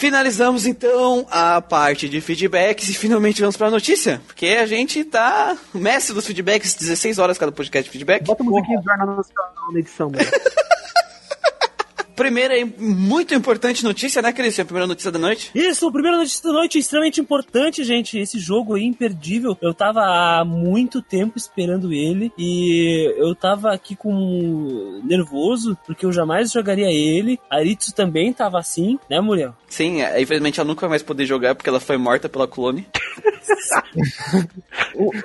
Finalizamos então a parte de feedbacks e finalmente vamos pra notícia. Porque a gente tá mestre dos feedbacks, 16 horas cada podcast de feedback. Bota a musiquinha do Jornal Nacional na edição, mano. Primeira e muito importante notícia, né, Cris? A primeira notícia da noite. Isso, primeira notícia da noite, extremamente importante, gente. Esse jogo aí, imperdível. Eu tava há muito tempo esperando ele e eu tava aqui com nervoso, porque eu jamais jogaria ele. A Aritsu também tava assim, né, Muriel? Sim, é, infelizmente ela nunca vai mais poder jogar porque ela foi morta pela clone.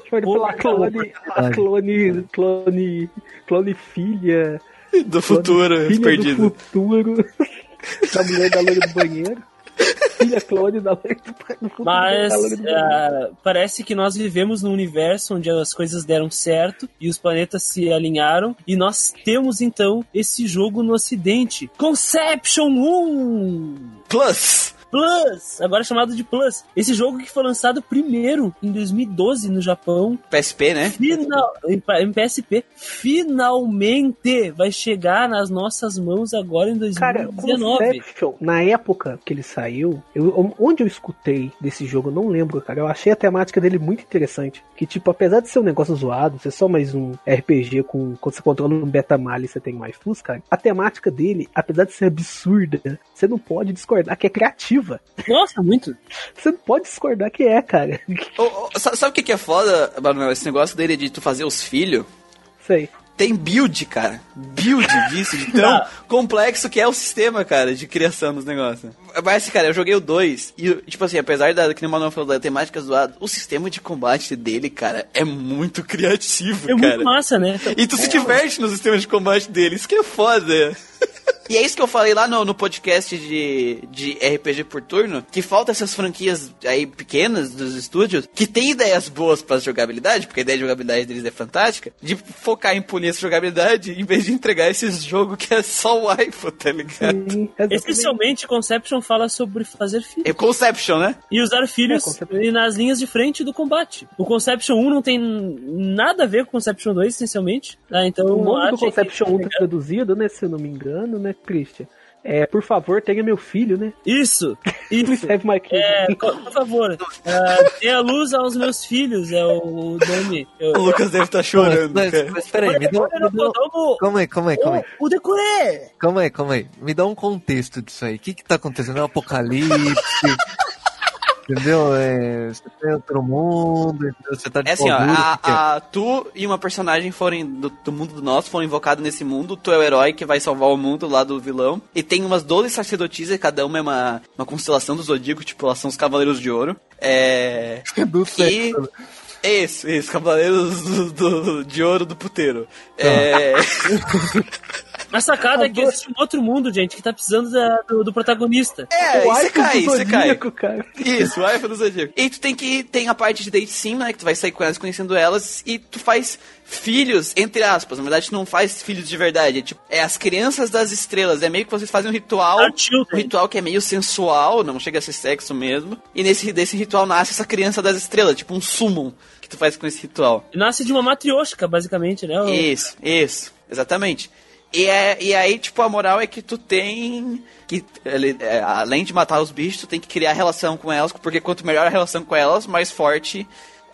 Foi pela clone, a clone, clone, clone filha. Do futuro, filha perdido. do futuro. da mulher da loira do banheiro. Filha clone da loira do, do futuro. Mas do banheiro. ah, parece que nós vivemos num universo onde as coisas deram certo e os planetas se alinharam e nós temos então esse jogo no ocidente. Conception 1! Plus! Plus, agora chamado de Plus. Esse jogo que foi lançado primeiro em 2012 no Japão, PSP, né? final, em PSP, finalmente vai chegar nas nossas mãos agora em Cara, 2019. Conception, na época que ele saiu, eu- onde eu escutei desse jogo, eu não lembro, cara. Eu achei a temática dele muito interessante. Que, tipo, apesar de ser um negócio zoado, ser só mais um RPG com. Quando você controla um Betamal e você tem mais plus, cara. A temática dele, apesar de ser absurda, você não pode discordar que é criativa. Nossa, muito. Você não pode discordar que é, cara. Ô, ô, sa- sabe o que, que é foda, Manuel? Esse negócio dele de tu fazer os filhos? Sei. Tem build, cara. Build disso, de tão complexo que é o sistema, cara, de criação dos negócios. Mas, assim, cara, eu joguei o 2 e, tipo assim, apesar da, que nem o Manuel falou, da temática zoada, o sistema de combate dele, cara, é muito criativo, É cara. muito massa, né? E tu se diverte no sistema de combate dele, isso que é foda. E é isso que eu falei lá no, no podcast de, de RPG por turno, que falta essas franquias aí pequenas dos estúdios, que tem ideias boas pra jogabilidade, porque a ideia de jogabilidade deles é fantástica, de focar em punir essa jogabilidade, em vez de entregar esses jogos que é só o iPhone, tá ligado? Sim, exatamente. Especialmente Conception fala sobre fazer filhos. É Conception, né? E usar filhos É, Conception. e nas linhas de frente do combate. O Conception 1 não tem nada a ver com o Conception 2, essencialmente. Ah, então, O nome do acho que- Conception 1 tá traduzido, né? Se eu não me engano, né, Christian? É, por favor, tenha meu filho, né? Isso, isso. Have my kid. É, por favor, ah, dê a luz aos meus filhos, é o nome. Eu- O Lucas deve estar chorando, mas, cara. mas peraí, me dá, me Kodomo, Calma aí, calma aí, calma aí. o, o decoré! Calma aí, calma aí. Me dá um contexto disso aí. O que que tá acontecendo? É um apocalipse? Entendeu? É, você tem outro mundo, entendeu? você tá de É assim, ó, duro, a, que que a- tu e uma personagem forem do, do mundo do nosso, foram invocados nesse mundo, tu é o herói que vai salvar o mundo lá do vilão, e tem umas 12 sacerdotisas, cada uma é uma, uma constelação do Zodíaco, tipo, elas são os Cavaleiros de Ouro. É... Do E... sexo. Isso, isso, Cavaleiros do, do- de Ouro do Puteiro. Tá. É... A sacada é que existe um outro mundo, gente, que tá precisando da- do, do protagonista. É, o você Ico cai, você cai. Zodíaco, cara. Isso, o iPhone do Zodíaco. E tu tem que. Tem a parte de date sim, né? Que tu vai sair com elas, conhecendo elas, e tu faz filhos, entre aspas. Na verdade, tu não faz filhos de verdade. É tipo, é as crianças das estrelas. É meio que vocês fazem um ritual. Children. Um ritual que é meio sensual, não chega a ser sexo mesmo. E nesse desse ritual nasce essa criança das estrelas, tipo um summon que tu faz com esse ritual. Nasce de uma matrioshka, basicamente, né? Isso, isso, exatamente. E, é, e aí, tipo, a moral é que tu tem que, ele- é, além de matar os bichos, tu tem que criar relação com elas, porque quanto melhor a relação com elas, mais forte.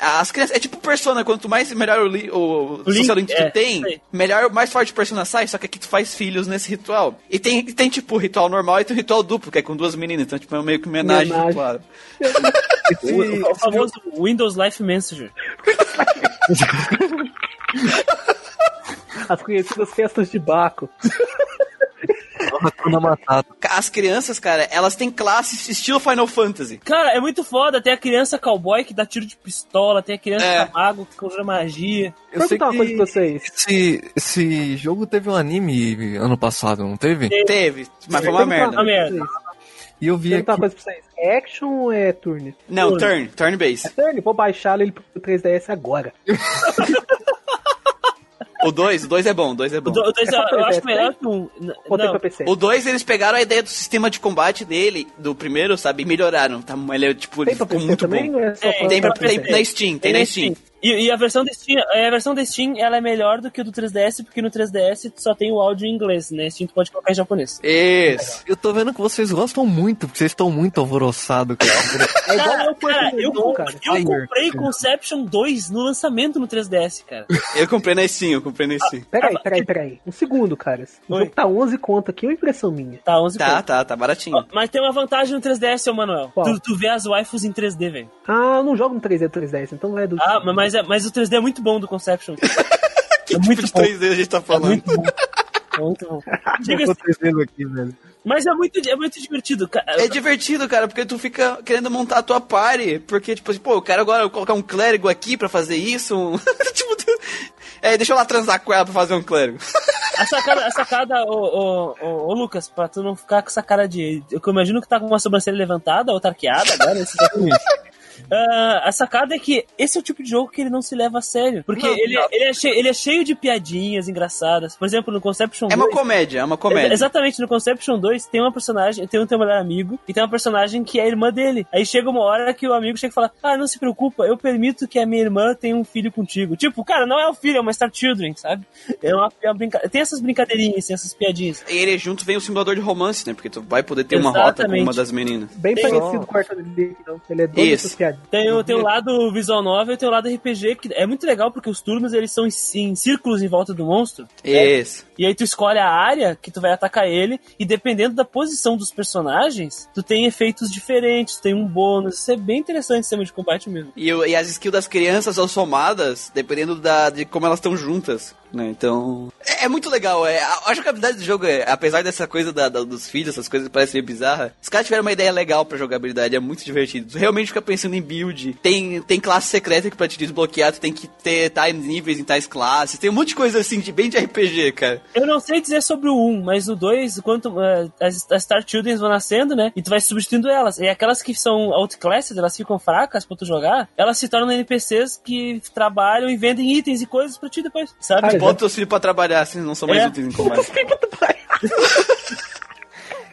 As crianças. É tipo persona, quanto mais melhor o, li, o, O link, social link tu é, tem, sei. melhor, mais forte a persona sai, só que aqui tu faz filhos nesse ritual. E tem, tem tipo, ritual normal e tem ritual duplo, que é com duas meninas, então tipo, é meio que homenagem Homenagem. ritual. O, o famoso Windows Life Messenger. As conhecidas festas de Baco. As crianças, cara, elas têm classes estilo Final Fantasy. Cara, é muito foda. Tem a criança cowboy que dá tiro de pistola, tem a criança É. mago que conjura magia. Eu sei Perguntar uma coisa pra que vocês. esse, esse jogo teve um anime ano passado, não teve? Teve, mas foi uma merda. Uma merda. E eu vi Perguntar uma aqui. coisa pra vocês. É action ou é turn? Não, turn, turn base. Turn, vou baixar ele pro 3DS agora. O 2, o 2 é bom, o 2 é bom. O do- o dois É só eu, acho melhor que um. n- Botei Não, pra PC. O 2, eles pegaram a ideia do sistema de combate dele, do primeiro, sabe, e melhoraram. Tá, ele é, tipo, ele ficou PC muito bom. É É, Tem, pra, tem PC. na Steam, tem, na Steam. E, e a versão da Steam, a versão da Steam, ela é melhor do que o do 3DS, porque no 3DS só tem o áudio em inglês, né? Steam tu pode colocar em japonês. Isso. Eu tô vendo que vocês gostam muito, porque vocês estão muito alvoroçados, cara. É igual Cara, eu com cara, eu, cara. eu comprei Conception 2 no lançamento no 3DS, cara. Eu comprei na Steam, eu comprei na Steam. Peraí, peraí, peraí. Um segundo, cara. O jogo tá 11 conto aqui, ou impressão minha? Tá, 11 Tá, conto. tá, tá baratinho. Ó, Mas tem uma vantagem no 3DS, seu Manuel. Tu, tu vê as waifus em 3D, velho. Ah, eu não jogo no 3D 3DS, então é do. Ah, mas, é, mas o 3D é muito bom do Conception. que é tipo muito de bom. 3D a gente tá É falando? muito bom. É muito bom. Diga aqui, velho. mas é muito, é muito divertido. ca- É divertido, cara, porque tu fica querendo montar a tua party. Porque, tipo assim, pô, eu quero agora colocar um clérigo aqui pra fazer isso. um- tipo, tu- é, deixa eu lá transar com ela pra fazer um clérigo. A sacada, a sacada ô, ô, ô, ô, Lucas, pra tu não ficar com essa cara de. Eu imagino que tá com uma sobrancelha levantada ou tá arqueada agora, esses Ah, a sacada é que esse é o tipo de jogo que ele não se leva a sério. Porque Não, ele, não. Ele, é cheio, ele é cheio de piadinhas engraçadas. Por exemplo, no Conception É uma 2. comédia, é uma comédia. Exatamente, no Conception 2 tem uma personagem, tem um teu melhor amigo, e tem uma personagem que é a irmã dele. Aí chega uma hora que o amigo chega e fala: Ah, não se preocupa, eu permito que a minha irmã tenha um filho contigo. Tipo, cara, não é um filho, é uma Star Children, sabe? É uma, é uma brinca... Tem essas brincadeirinhas, tem essas piadinhas. E ele junto vem o simulador de romance, né? Porque tu vai poder ter uma rota com Exatamente. uma das meninas. Bem Tem- parecido com o Arthur League, não. Ele é doido piadas. Tem, o- tem o lado visual novel e tem o lado RPG, que é muito legal porque os turnos eles são em, em círculos em volta do monstro. Isso. E aí tu escolhe a área que tu vai atacar ele, e dependendo da posição dos personagens, tu tem efeitos diferentes, tem um bônus. Isso é bem interessante o sistema de combate mesmo. E, e as skills das crianças são somadas dependendo da, de como elas estão juntas, né? Então. É, é muito legal. É, a, a jogabilidade do jogo, é, apesar dessa coisa da- da- dos filhos, essas coisas que parecem meio bizarras, os caras tiveram uma ideia legal pra jogabilidade, é muito divertido. Tu realmente fica pensando em build. Tem, tem classe secreta que pra te desbloquear, tu tem que ter tais níveis em tais classes. Tem um monte de coisa assim, de bem de RPG, cara. Eu não sei dizer sobre o 1, mas no 2, quanto eh, as, as Star Children vão nascendo, né? E tu vai substituindo elas. E aquelas que são outclassed, elas ficam fracas pra tu jogar, elas se tornam NPCs que trabalham e vendem itens e coisas pra ti depois, sabe? Cara, Bota teus filhos pra trabalhar, assim, não são mais É. úteis em combate.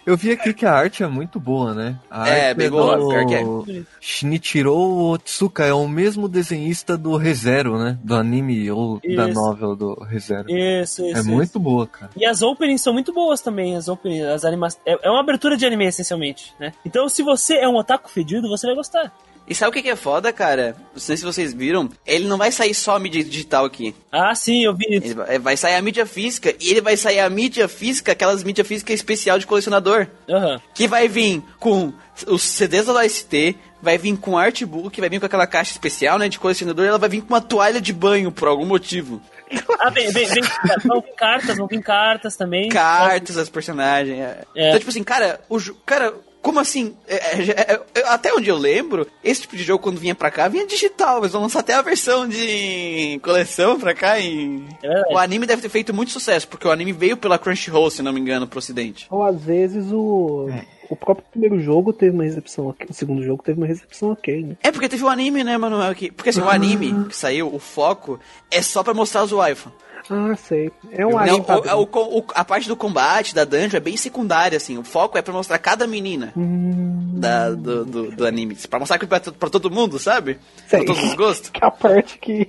Eu vi aqui que a arte é muito boa, né? A É, bem boa, pior que é. Shinichiro Otsuka é o mesmo desenhista do ReZero, né? Do anime ou da Isso. novel do ReZero. Isso, isso. É isso. muito boa, cara. E as openings são muito boas também, as openings, as animações. É, é uma abertura de anime, essencialmente, né? Então, se você é um otaku fedido, você vai gostar. E sabe o que que é foda, cara? Não sei se vocês viram. Ele não vai sair só a mídia digital aqui. Ah, sim, eu vi isso. Ele vai sair a mídia física. E ele vai sair a mídia física, aquelas mídia física especial de colecionador. Aham. Que vai vir com os CDs da OST, vai vir com artbook, vai vir com aquela caixa especial, né, de colecionador, e ela vai vir com uma toalha de banho, por algum motivo. Ah, bem, bem, bem, vão vir cartas, vão vir cartas também. Cartas das personagens. é. É. Então, tipo assim, cara, o cara, como assim? É, é, é, é, até onde eu lembro, esse tipo de jogo, quando vinha pra cá, vinha digital. Eles vão lançar até a versão de coleção pra cá e. É. O anime deve ter feito muito sucesso, porque o anime veio pela Crunchyroll, se não me engano, pro ocidente. Ou às vezes o. O próprio primeiro jogo teve uma recepção ok. O segundo jogo teve uma recepção ok, né? É porque teve o anime, né, Manuel? Que, porque assim, o anime que saiu, o foco, é só pra mostrar os waifu. Ah, sei. É um Não, anime o- o- o- a parte do combate, da dungeon, é bem secundária, assim. O foco é pra mostrar cada menina Hum, da, do, do, do anime. Pra mostrar que pra, pra todo mundo, sabe? Sei. Pra todos os gostos. que é a parte que.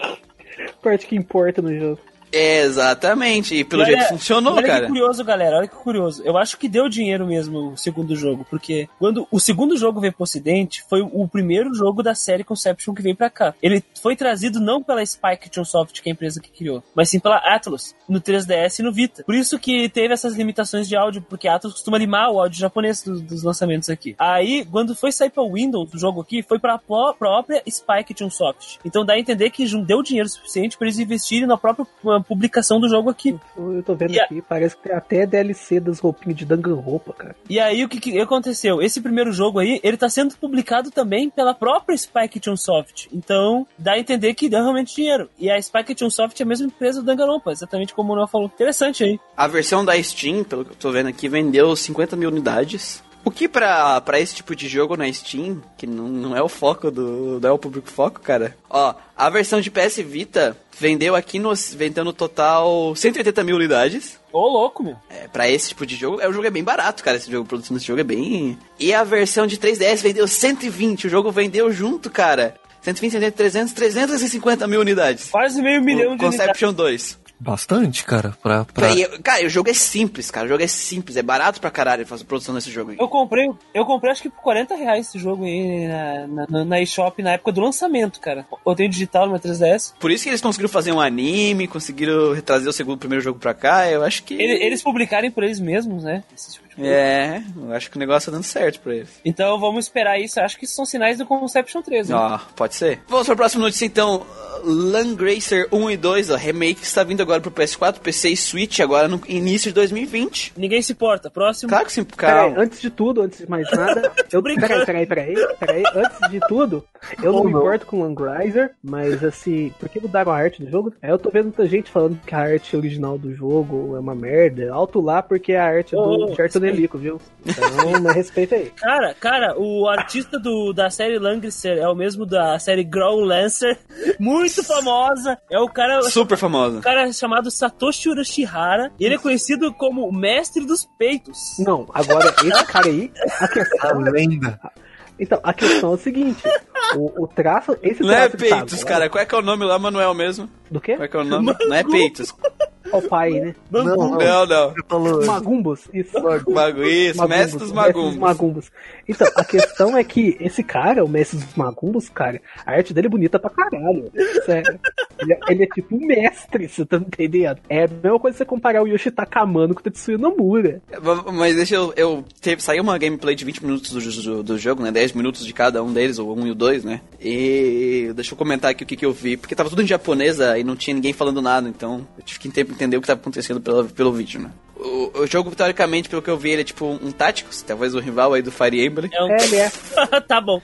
a parte que importa no jogo. Exatamente. E pelo E jeito olha- funcionou, olha cara. que curioso, galera. Olha que curioso. Eu acho que deu dinheiro mesmo o segundo jogo, porque quando o segundo jogo veio pro ocidente, foi o primeiro jogo da série Conception que veio pra cá. Ele foi trazido não pela Spike Chunsoft, que é a empresa que criou, mas sim pela Atlus, no 3DS e no Vita. Por isso que teve essas limitações de áudio, porque a Atlus costuma limar o áudio japonês dos, dos lançamentos aqui. Aí, quando foi sair pra Windows, o jogo aqui, foi pra pró- própria Spike Chunsoft. Então dá a entender que não deu dinheiro suficiente para eles investirem na própria publicação do jogo aqui. Eu tô vendo E a- aqui, parece que tem até DLC das roupinhas de Danganronpa, cara. E aí o que, que aconteceu? Esse primeiro jogo aí, ele tá sendo publicado também pela própria Spike Chunsoft. Então, dá a entender que deu realmente dinheiro. E a Spike Chunsoft é a mesma empresa do Danganronpa, exatamente como o Manuel falou. Interessante aí. A versão da Steam, pelo que eu tô vendo aqui, vendeu 50 mil unidades. O que pra, pra esse tipo de jogo na Steam, que não, não é o foco do. não é o público foco, cara. Ó, a versão de PS Vita vendeu aqui no. vendeu no total 180 mil unidades. Ô, louco, meu. É, pra esse tipo de jogo, é, o jogo é bem barato, cara. Esse jogo, a produção desse jogo é bem. E a versão de 3DS vendeu 120. O jogo vendeu junto, cara. 120, 180, 300, 350 mil unidades. Quase meio milhão O de unidades. Conception 2. Bastante, cara, pra... pra... Cara, e- cara, o jogo é simples, cara. O jogo é simples, é barato pra caralho fazer produção desse jogo aí. Eu comprei, eu comprei acho que por 40 reais esse jogo aí na, na, na eShop na época do lançamento, cara. Eu tenho digital no meu 3DS. Por isso que eles conseguiram fazer um anime, conseguiram retrazer o segundo primeiro jogo pra cá. Eu acho que. Ele- Eles publicarem por eles mesmos, né? Esse tipo. É, eu acho que o negócio tá dando certo pra eles. Então vamos esperar isso. Acho que isso são sinais do Conception 3. né? Ó, pode ser. Vamos pra próxima notícia então. Langracer 1 e 2, ó, remake está vindo agora pro PS4, PC e Switch agora no início de 2020. Ninguém se importa. Próximo. Claro que sim, Peraí, calma. antes de tudo, antes de mais nada, eu, peraí, peraí, peraí, peraí, antes de tudo, eu não Ou me não. importo com o Langriser, mas assim, porque mudaram a arte do jogo? Aí eu tô vendo muita gente falando que a arte original do jogo é uma merda, alto lá porque é a arte do Ô, Gerton Nelico, viu? Então, mas respeita aí. Cara, cara, o artista do, da série Langrisser é o mesmo da série Growl Lancer, muito famosa. É o cara, Super famosa. o cara chamado Satoshi Urashihara. E ele é conhecido como o mestre dos peitos. Não, agora esse cara aí, a A questão, lenda. então, a questão é o seguinte, o, o traço, esse Não é traço tá Peitos, agora- cara. Qual é que é o nome lá, Manuel mesmo? Do quê? Qual é que é o nome? Não é Peitos. Ó, o pai, né? Não, não. Não, não. Magumbos, isso. Mago, isso, mestre dos magumbos. magumbos. Então, a questão é que esse cara, o mestre dos magumbos, cara, a arte dele é bonita pra caralho. Sério. Ele, é- ele é tipo um mestre, você tá entendendo? É a mesma coisa você comparar o Yoshitaka Amano com o Tetsuya Nomura. Mas deixa eu. eu teve, saiu uma gameplay de 20 minutos do, do, do jogo, né? 10 minutos de cada um deles, o 1 e o 2, né? E deixa eu comentar aqui o que, que eu vi, porque tava tudo em japonesa e não tinha ninguém falando nada, então eu tive que entender o que tava acontecendo pelo, pelo vídeo, né? O, o jogo, teoricamente, pelo que eu vi, ele é tipo um Tactics, talvez o rival aí do Fire Emblem. É um... É, ele é. tá bom.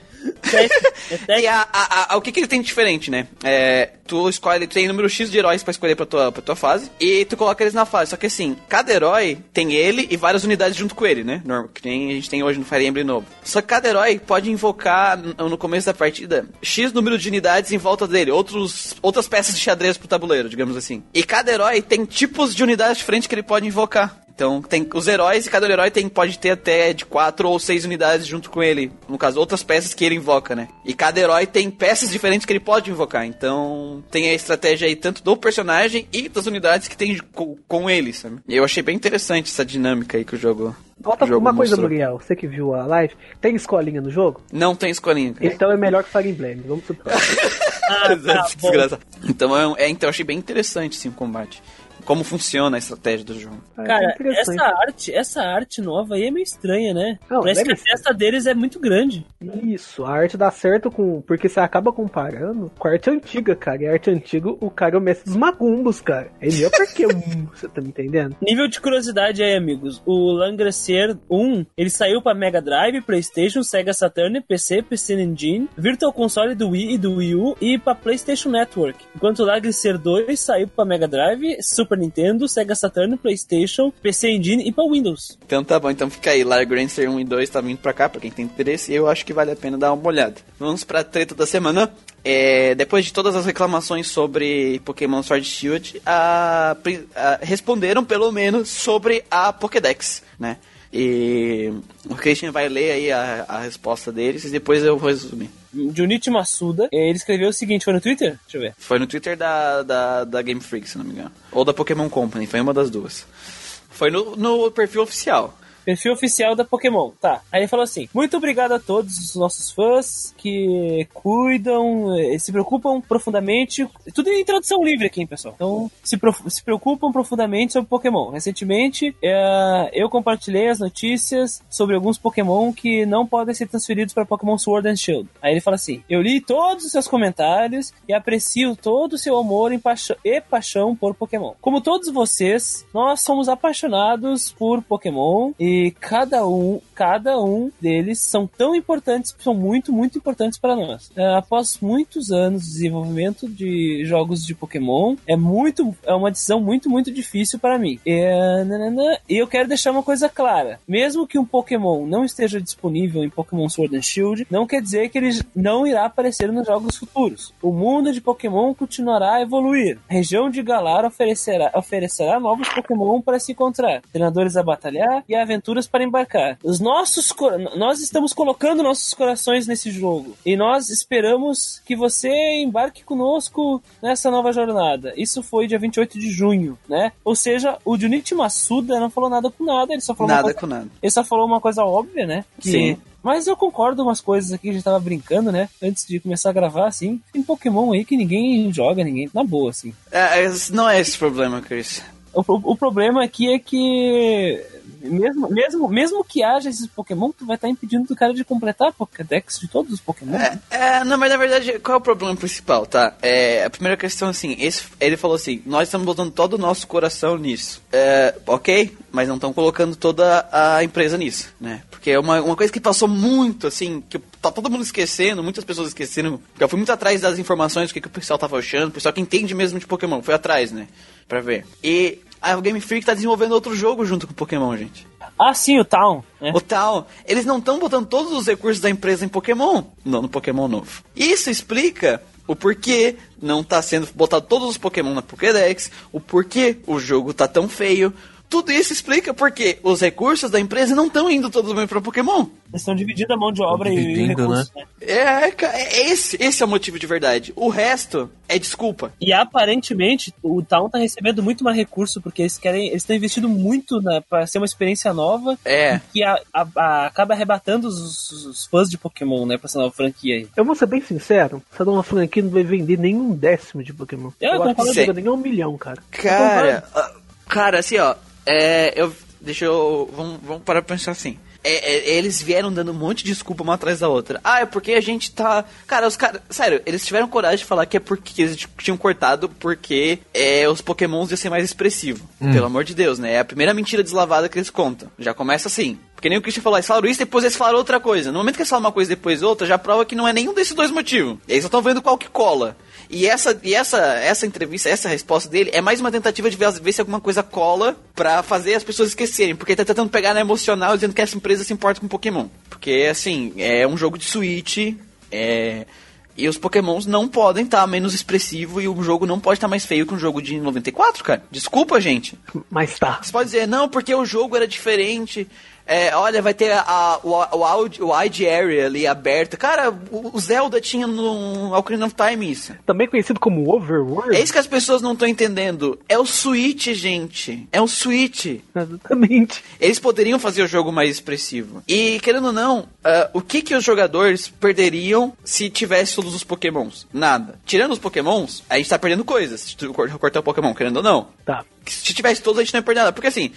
É E a, a, a- o que, que ele tem de diferente, né? É, tu escolhe, tu tem número X de heróis pra escolher pra tua, pra tua fase, e tu coloca eles na fase. Só que assim, cada herói tem ele e várias unidades junto com ele, né? Normal, que nem a gente tem hoje no Fire Emblem novo. Só que cada herói pode invocar no começo da partida X número de unidades em volta dele, outros, outras peças de xadrez pro tabuleiro, digamos assim. E cada herói tem tipos de unidades diferentes que ele pode invocar. Então tem os heróis e cada herói tem, pode ter até de quatro ou seis unidades junto com ele. No caso, outras peças que ele invoca, né? E cada herói tem peças diferentes que ele pode invocar. Então tem a estratégia aí tanto do personagem e das unidades que tem com, com ele, sabe? E eu achei bem interessante essa dinâmica aí que o jogo. Jogo uma coisa, mostrou. Muriel, você que viu a live, tem escolinha no jogo? Não tem escolinha, cara. Então é melhor que Fire Emblem, vamos próximo. Ah, tá. Então, é, um- é, então eu achei bem interessante sim o combate. Como funciona a estratégia do jogo. É Cara, interessante. essa arte, essa arte nova aí é meio estranha, né? Não, Parece que a deve ser. deles é muito grande. Isso, a arte dá certo com. Porque você acaba comparando com a arte antiga, cara. E a arte antiga, o cara é o mestre dos magumbos, cara. Ele é porque um, você tá me entendendo? Nível de curiosidade aí, amigos. O Langrecer 1, ele saiu pra Mega Drive, PlayStation, Sega Saturn, PC, PC Engine, Virtual Console do Wii e do Wii U e pra PlayStation Network. Enquanto o Langrecer 2 saiu pra Mega Drive, Super Nintendo, Sega Saturn, PlayStation, PC Engine e pra Windows. Então tá bom, então fica aí. Largo Rancer 1 e 2 tá vindo pra cá, pra quem tem interesse, eu acho que vale a pena dar uma olhada. Vamos pra treta da semana. É, depois de todas as reclamações sobre Pokémon Sword Shield, a, a- responderam pelo menos sobre a Pokédex, né? E o Christian vai ler aí a, a resposta deles e depois eu vou resumir. Junichi Masuda, eh, ele escreveu o seguinte, foi no Twitter? Deixa eu ver. Foi no Twitter da, da, da Game Freak, se não me engano. Ou da Pokémon Company, foi uma das duas. Foi no, no perfil oficial. Perfil oficial da Pokémon, tá. Aí ele falou assim: Muito obrigado a todos os nossos fãs que cuidam, eh, se preocupam profundamente. Tudo em tradução livre aqui, hein, pessoal. Então, se, se preocupam profundamente sobre Pokémon. Recentemente, eh, eu compartilhei as notícias sobre alguns Pokémon que não podem ser transferidos para Pokémon Sword and Shield. Aí ele fala assim: Eu li todos os seus comentários e aprecio todo o seu amor e paixão, e paixão por Pokémon. Como todos vocês, nós somos apaixonados por Pokémon e cada um, cada um deles são tão importantes, são muito, muito importantes para nós. É, após muitos anos de desenvolvimento de jogos de Pokémon, é muito, é uma decisão muito, muito difícil para mim. É, e eu quero deixar uma coisa clara: mesmo que um Pokémon não esteja disponível em Pokémon Sword and Shield, não quer dizer que ele não irá aparecer nos jogos futuros. O mundo de Pokémon continuará a evoluir. A região de Galar oferecerá, oferecerá novos Pokémon para se encontrar, treinadores a batalhar e aventuras aventuras para embarcar. Os nossos nós estamos colocando nossos corações nesse jogo e nós esperamos que você embarque conosco nessa nova jornada. Isso foi dia 28 de junho, né? Ou seja, o Junichi Masuda não falou nada com nada, ele só falou uma Nada coisa, com nada. ele só falou uma coisa óbvia, né? Que- Sim. Mas eu concordo com umas coisas aqui que a gente tava brincando, né? Antes de começar a gravar, assim. Tem Pokémon aí que ninguém joga, ninguém. Na boa, assim. É, é, não é esse o problema, Chris. O, o problema aqui é que. Mesmo, mesmo, mesmo que haja esses Pokémon, tu vai estar impedindo do cara de completar a Pokédex de todos os Pokémon. É, é, não, mas na verdade, qual é o problema principal, tá? É, a primeira questão, assim, esse, ele falou assim, nós estamos botando todo o nosso coração nisso. É, ok, mas não estão colocando toda a empresa nisso, né? Porque é uma, uma coisa que passou muito, assim, que tá todo mundo esquecendo, muitas pessoas esqueceram. Eu fui muito atrás das informações, o que, que o pessoal tava achando, o pessoal que entende mesmo de Pokémon, foi atrás, né? Pra ver. E a Game Freak tá desenvolvendo outro jogo junto com o Pokémon, gente. Ah, sim, o Town. Né? O tal, eles não estão botando todos os recursos da empresa em Pokémon, não no Pokémon novo. Isso explica o porquê não tá sendo botado todos os Pokémon na Pokédex, o porquê o jogo tá tão feio. Tudo isso explica porque os recursos da empresa não estão indo todos bem para Pokémon. Eles estão dividindo a mão de obra e- dividindo, recursos, né? É, ca- é esse, esse é o motivo de verdade. O resto é desculpa. E aparentemente o Town tá recebendo muito mais recurso porque eles querem. Eles estão investindo muito na, pra ser uma experiência nova É. que a- a- a- acaba arrebatando os, os fãs de Pokémon, né? Pra essa nova franquia aí. Eu vou ser bem sincero, essa nova franquia não vai vender nenhum décimo de Pokémon. Eu Eu, não concordo. nem um milhão, cara. Cara, ah, cara, assim, ó, é, eu, deixa eu, vamos, vamos parar pra pensar assim. É, é, eles vieram dando um monte de desculpa uma atrás da outra. Ah, é porque a gente tá. Cara, os caras. Sério, eles tiveram coragem de falar que é porque eles tinham cortado porque é, os pokémons iam ser mais expressivos. Pelo amor de Deus, né? É a primeira mentira deslavada que eles contam. Já começa assim. Porque nem o Christian falou, eles falaram isso, depois eles falaram outra coisa. No momento que eles falam uma coisa e depois outra, já prova que não é nenhum desses dois motivos. Eles só estão vendo qual que cola. E essa, e essa, essa entrevista, essa resposta dele é mais uma tentativa de ver, ver se alguma coisa cola pra fazer as pessoas esquecerem. Porque ele tá tentando pegar na emocional dizendo que essa empresa se importa com Pokémon. Porque, assim, é um jogo de Switch, é... E os pokémons não podem estar menos expressivo e o jogo não pode estar mais feio que um jogo de 94, cara. Desculpa, gente. Mas tá. Você pode dizer, não, porque o jogo era diferente. É, olha, vai ter a, o, o, o wide area ali aberta. Cara, o, Zelda tinha no Ocarina of Time isso. Também conhecido como Overworld. É isso que as pessoas não estão entendendo. É o Switch, gente. É o Switch. Exatamente. Eles poderiam fazer o jogo mais expressivo. E, querendo ou não, ah, o que que os jogadores perderiam se tivesse todos os pokémons? Nada. Tirando os pokémons, a gente tá perdendo coisas. Se tu cor- cortar o pokémon, querendo ou não. Tá. Se tivesse todos, a gente não ia perder nada. Porque assim,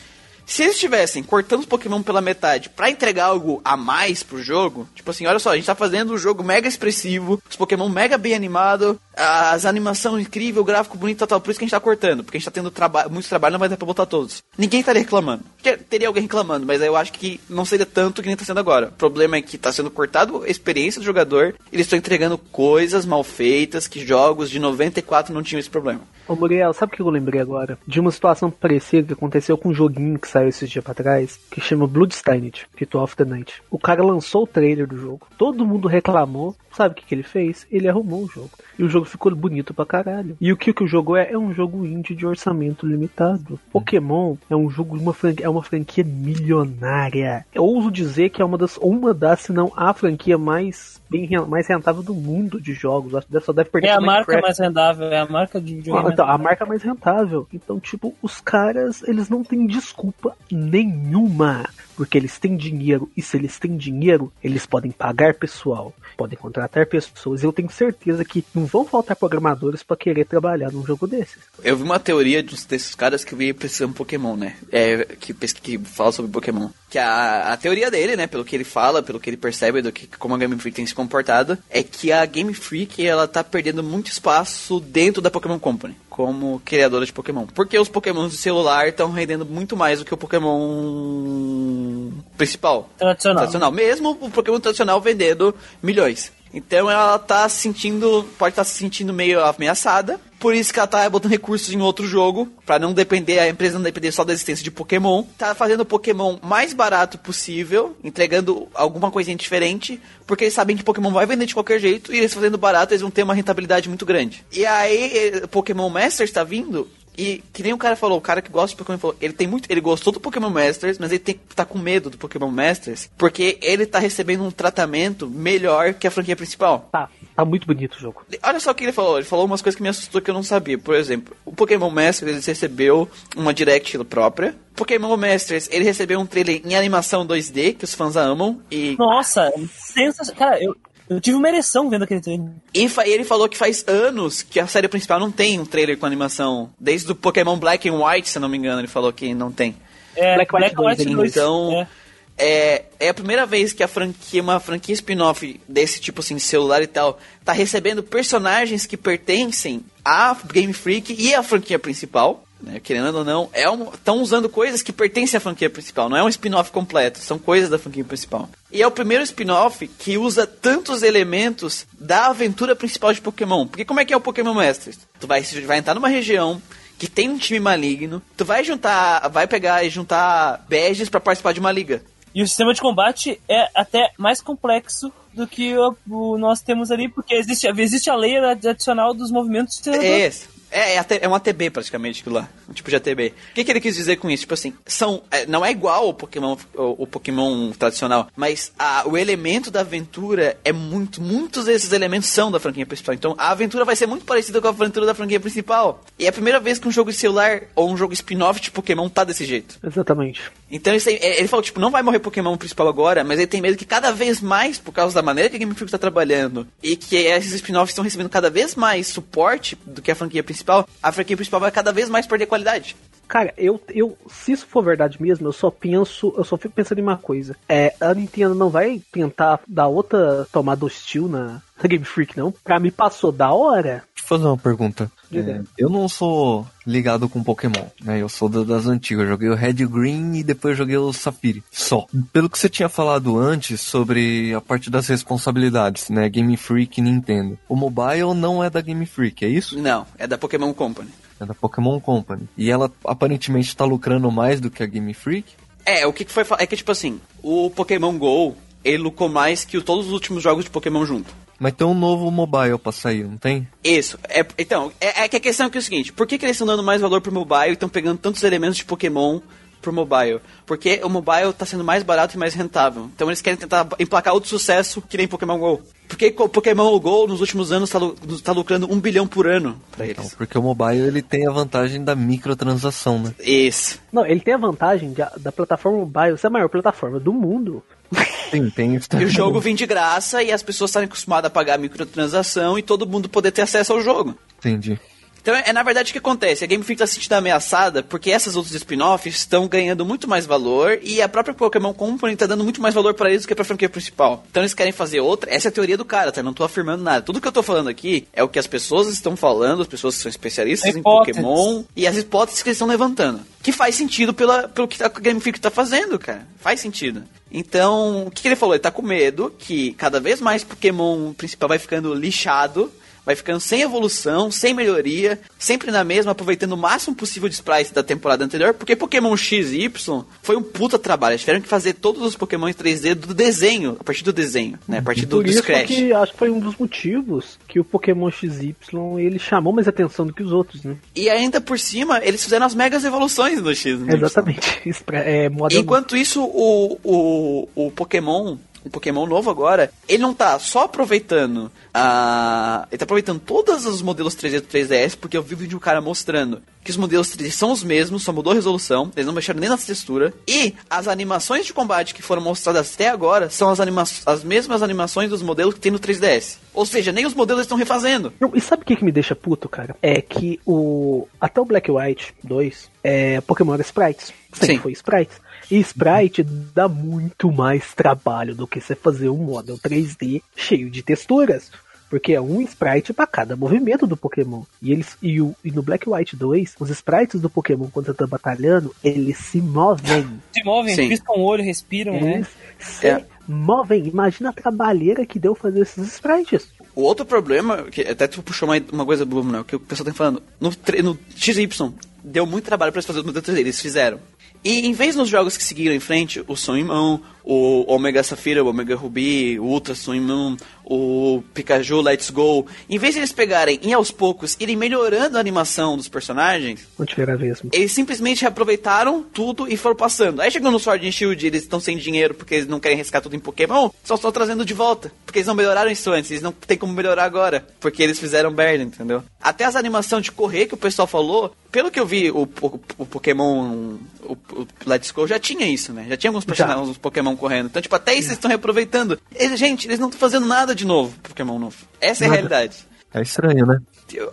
se eles estivessem cortando os Pokémon pela metade pra entregar algo a mais pro jogo, tipo assim, olha só, a gente tá fazendo um jogo mega expressivo, os Pokémon mega bem animado, as animações incrível, o gráfico bonito e tal, por isso que a gente tá cortando, porque a gente tá tendo traba muito trabalho, não vai dar pra botar todos. Ninguém estaria reclamando. Teria alguém reclamando, mas eu acho que não seria tanto que nem tá sendo agora. O problema é que tá sendo cortado a experiência do jogador, eles estão entregando coisas mal feitas que jogos de 94 não tinham esse problema. Ô Muriel, sabe o que eu lembrei agora? De uma situação parecida que aconteceu com um joguinho que saiu esses dias pra trás, que chama Bloodstained, Ritual of the Night. O cara lançou o trailer do jogo, todo mundo reclamou, sabe o que, que ele fez? Ele arrumou o jogo. E o jogo ficou bonito pra caralho. E o que, que o jogo é? É um jogo indie de orçamento limitado. Pokémon é um jogo, uma franquia, é uma franquia milionária. Eu ouso dizer que é uma das, uma das, se não a franquia mais, bem, mais rentável do mundo de jogos. Acho que só deve perder É a marca Minecraft. mais rendável, é a marca de videogame. Ah, então, a marca mais rentável. Então, tipo, os caras, eles não têm desculpa nenhuma. Porque eles têm dinheiro. E se eles têm dinheiro, eles podem pagar pessoal. Podem contratar pessoas. Eu tenho certeza que não vão faltar programadores pra querer trabalhar num jogo desses. Eu vi uma teoria dos, desses caras que veio pesquisando Pokémon, né? É, que, que fala sobre Pokémon. Que a, a teoria dele, né? Pelo que ele fala, pelo que ele percebe do que como a Game Freak tem se comportado, é que a Game Freak ela tá perdendo muito espaço dentro da Pokémon Company, como criadora de Pokémon. Porque os Pokémons de celular estão rendendo muito mais do que o Pokémon principal. Tradicional. Tradicional. Mesmo o Pokémon tradicional vendendo milhões. Então ela tá se sentindo, pode estar se sentindo meio ameaçada. Por isso que ela tá botando recursos em outro jogo, pra não depender, a empresa não depender só da existência de Pokémon. Tá fazendo o Pokémon mais barato possível, entregando alguma coisinha diferente, porque eles sabem que Pokémon vai vender de qualquer jeito, e eles fazendo barato, eles vão ter uma rentabilidade muito grande. E aí, eh, Pokémon Masters tá vindo, E que nem o cara falou, o cara que gosta de Pokémon falou, ele tem muito. Ele gostou do Pokémon Masters, mas ele tem, tá com medo do Pokémon Masters, porque ele tá recebendo um tratamento melhor que a franquia principal. Tá, tá muito bonito o jogo. Olha só o que ele falou. Ele falou umas coisas que me assustou que eu não sabia. Por exemplo, o Pokémon Masters ele recebeu uma direct própria. Pokémon Masters, ele recebeu um trailer em animação 2D, que os fãs amam. E, Nossa, sensacional. Cara, eu, eu tive uma ereção vendo aquele trailer. e ele falou que faz anos que a série principal não tem um trailer com animação. Desde o Pokémon Black and White, se eu não me engano, ele falou que não tem. É, Black White 2, ele Então, É. é, é a primeira vez que a franquia, uma franquia spin-off desse tipo assim, de celular e tal, tá recebendo personagens que pertencem à Game Freak e à franquia principal. Né, querendo ou não, estão usando coisas que pertencem à franquia principal, não é um spin-off completo, são coisas da franquia principal. E é o primeiro spin-off que usa tantos elementos da aventura principal de Pokémon. Porque como é que é o Pokémon Masters? Tu vai, vai entrar numa região que tem um time maligno, tu vai juntar, vai pegar e juntar badges pra participar de uma liga. E o sistema de combate é até mais complexo do que o, o nós temos ali, porque existe, existe a lei adicional dos movimentos do. É. É, é, é um ATB praticamente aquilo lá. Um tipo de ATB. O que, que ele quis dizer com isso? Tipo assim, são. é, não é igual ao Pokémon, o, Pokémon tradicional, mas a- o elemento da aventura é muito. Muitos desses elementos são da franquia principal. Então a aventura vai ser muito parecida com a aventura da franquia principal. E é a primeira vez que um jogo de celular ou um jogo spin-off de Pokémon tá desse jeito. Exatamente. Então isso aí- ele falou, tipo, não vai morrer Pokémon principal agora, mas ele tem medo que cada vez mais, por causa da maneira que a Game Freak está trabalhando, e que esses spin-offs estão recebendo cada vez mais suporte do que a franquia principal, a franquia principal vai cada vez mais perder qualidade. Cara, eu, eu, se isso for verdade mesmo, eu só penso, eu só fico pensando em uma coisa. É, a Nintendo não vai tentar dar outra tomada hostil na, na Game Freak, não. Pra mim passou da hora. Deixa eu fazer uma pergunta. É, eu não sou ligado com Pokémon, né? Eu sou da- das antigas. Eu joguei o Red Green e depois joguei o Safiri. Só. Pelo que você tinha falado antes sobre a parte das responsabilidades, né? Game Freak e Nintendo. O mobile não é da Game Freak, é isso? Não, é da Pokémon Company. É da Pokémon Company. E ela aparentemente tá lucrando mais do que a Game Freak? É, o que, foi. É que, tipo assim, o Pokémon GO, ele lucrou mais que todos os últimos jogos de Pokémon junto. Mas tem um novo mobile pra sair, não tem? Isso. É, então, é, é que a questão é, que é o seguinte: por que, que eles estão dando mais valor pro mobile e estão pegando tantos elementos de Pokémon pro mobile? Porque o mobile tá sendo mais barato e mais rentável. Então eles querem tentar emplacar outro sucesso que nem Pokémon GO. Porque o Pokémon GO nos últimos anos tá, tá lucrando um bilhão por ano pra Então, eles. porque o mobile ele tem a vantagem da microtransação, né? Isso. Não, ele tem a vantagem de- da plataforma mobile ser a maior plataforma do mundo. Sim, tem isso E também. o jogo vem de graça e as pessoas estarem acostumadas a pagar microtransação e todo mundo poder ter acesso ao jogo. Entendi. Então, é na verdade o que acontece. A Game Freak está se sentindo ameaçada porque essas outras spin-offs estão ganhando muito mais valor e a própria Pokémon Company está dando muito mais valor para eles do que para a franquia principal. Então eles querem fazer outra. Essa é a teoria do cara, tá? Não tô afirmando nada. Tudo que eu tô falando aqui é o que as pessoas estão falando, as pessoas que são especialistas em. Pokémon e as hipóteses que eles estão levantando. Que faz sentido pela, pelo que a Game Freak tá fazendo, cara. Faz sentido. Então, o que, que ele falou? Ele tá com medo que cada vez mais Pokémon principal vai ficando lixado, vai ficando sem evolução, sem melhoria, sempre na mesma, aproveitando o máximo possível de sprites da temporada anterior, porque Pokémon X e Y foi um puta trabalho. Eles tiveram que fazer todos os Pokémon em 3D do desenho, a partir do desenho, né? A partir do, Por isso Scratch. que acho que foi um dos motivos que o Pokémon XY ele chamou mais atenção do que os outros, né? E ainda por cima, eles fizeram as megas evoluções no X. no. Exatamente. É, Enquanto isso, o, o, o Pokémon, o Pokémon novo agora, ele não tá só aproveitando a. Ele tá aproveitando todos os modelos 3D do 3DS, porque eu vi o vídeo de um cara mostrando que os modelos 3D são os mesmos, só mudou a resolução, eles não mexeram nem na textura. E as animações de combate que foram mostradas até agora são as, anima as mesmas animações dos modelos que tem no 3DS. Ou seja, nem os modelos estão refazendo. Não, e sabe o que, que me deixa puto, cara? É que o. Até o Black White 2, é, Pokémon era sprites. Sempre Sim. foi sprites. E sprite dá muito mais trabalho do que você fazer um model 3D cheio de texturas. Porque é um sprite para cada movimento do Pokémon. E eles e, o, e no Black White 2, os sprites do Pokémon quando você tá batalhando, eles se movem. Se movem, Sim. piscam o olho, respiram, né? Eles se É. movem. Imagina a trabalheira que deu fazer esses sprites. O outro problema, que até tu puxou uma, uma coisa boa, né, que o pessoal tá falando, no, no XY, deu muito trabalho pra eles fazerem o modelo 3D. Eles fizeram. E em vez nos jogos que seguiram em frente, o Sun Moon, o Omega Safira, o Omega Ruby, o Ultra Sun Moon, o Pikachu Let's Go, em vez de eles pegarem e aos poucos irem melhorando a animação dos personagens, eles simplesmente reaproveitaram tudo e foram passando. Aí chegou no Sword and Shield, eles estão sem dinheiro porque eles não querem riscar tudo em Pokémon, só estão trazendo de volta. Porque eles não melhoraram isso antes, eles não tem como melhorar agora. Porque eles fizeram merda, entendeu? Até as animações de correr que o pessoal falou, pelo que eu vi, o, o- o Pokémon, o, o Let's Go já tinha isso, né? Já tinha alguns personagens, uns Pokémon correndo. Então, tipo, até isso eles estão reaproveitando. Eles, gente, eles não estão fazendo nada de novo, Pokémon novo. Essa é a Nada. realidade. É estranho, né?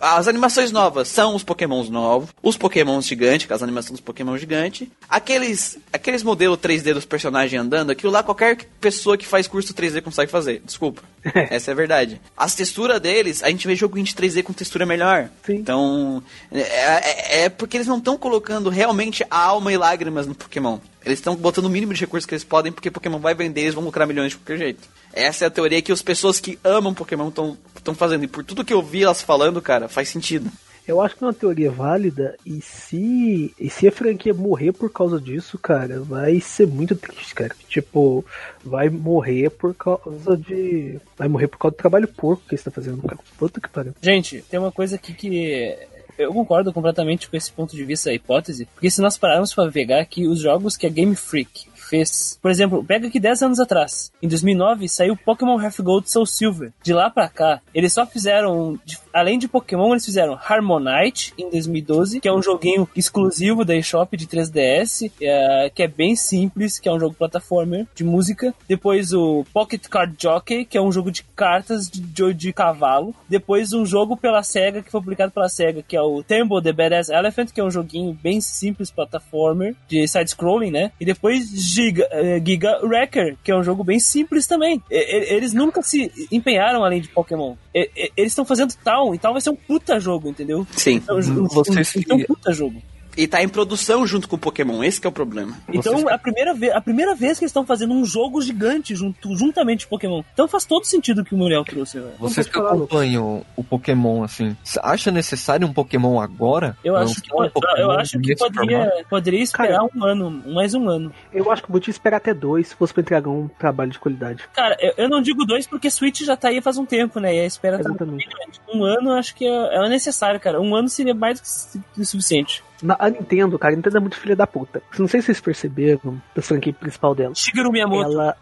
As animações novas são os pokémons novos, os pokémons gigantes, as animações dos pokémon gigante, aqueles aqueles modelos 3D dos personagens andando, aquilo lá qualquer pessoa que faz curso 3D consegue fazer, desculpa. Essa é a verdade. As texturas deles, a gente vê jogo indie 3D com textura melhor. Sim. Então, é, é- é porque eles não estão colocando realmente a alma e lágrimas no Pokémon. Eles estão botando o mínimo de recursos que eles podem, porque Pokémon vai vender, eles vão lucrar milhões de qualquer jeito. Essa é a teoria que as pessoas que amam Pokémon estão fazendo. E por tudo que eu vi elas falando, cara, faz sentido. Eu acho que é uma teoria válida e se, e se a franquia morrer por causa disso, cara, vai ser muito triste, cara. Tipo, vai morrer por causa de. Vai morrer por causa do trabalho porco que eles estão fazendo, cara. Puta que pariu. Gente, tem uma coisa aqui que eu concordo completamente com esse ponto de vista, a hipótese, porque se nós pararmos para pegar que os jogos que a Game Freak fez, por exemplo, pega aqui 10 anos atrás, em 2009 saiu Pokémon Half Gold Soul Silver. De lá pra cá, eles só fizeram, além de Pokémon, eles fizeram Harmonite em 2012, que é um joguinho exclusivo da eShop de 3DS, é, que é bem simples, que é um jogo plataformer de música. Depois o Pocket Card Jockey, que é um jogo de cartas de, de, de cavalo. Depois um jogo pela SEGA, que foi publicado pela SEGA, que é o Temple The Badass Elephant, que é um joguinho bem simples plataformer de side-scrolling, né? E depois Giga, eh, Giga Wrecker, que é um jogo bem simples também. Eles nunca se empenharam além de Pokémon. Eles estão fazendo Town, e Town vai ser um puta jogo, entendeu? Sim. É um, um, Vocês um, um puta jogo. E tá em produção junto com o Pokémon, esse que é o problema. Então, Vocês- a primeira, vez, a primeira vez que eles estão fazendo um jogo gigante junto, juntamente com Pokémon. Então faz todo sentido o que o Muriel trouxe. velho. Vocês que acompanham o Pokémon, assim, acha necessário um Pokémon agora? Eu acho que, um eu acho que poderia, formato? poderia esperar um ano, mais um ano. Eu acho que podia esperar até dois se fosse pra entregar um trabalho de qualidade. Cara, eu, eu não digo dois porque Switch já tá aí faz um tempo, né? E a espera tá Exatamente. grande. Um ano eu acho que é, é necessário, cara. Um ano seria mais do que su- do que suficiente. A Nintendo, cara, a Nintendo é muito filha da puta. Não sei se vocês perceberam da franquia principal dela. Shigeru Miyamoto. Ela,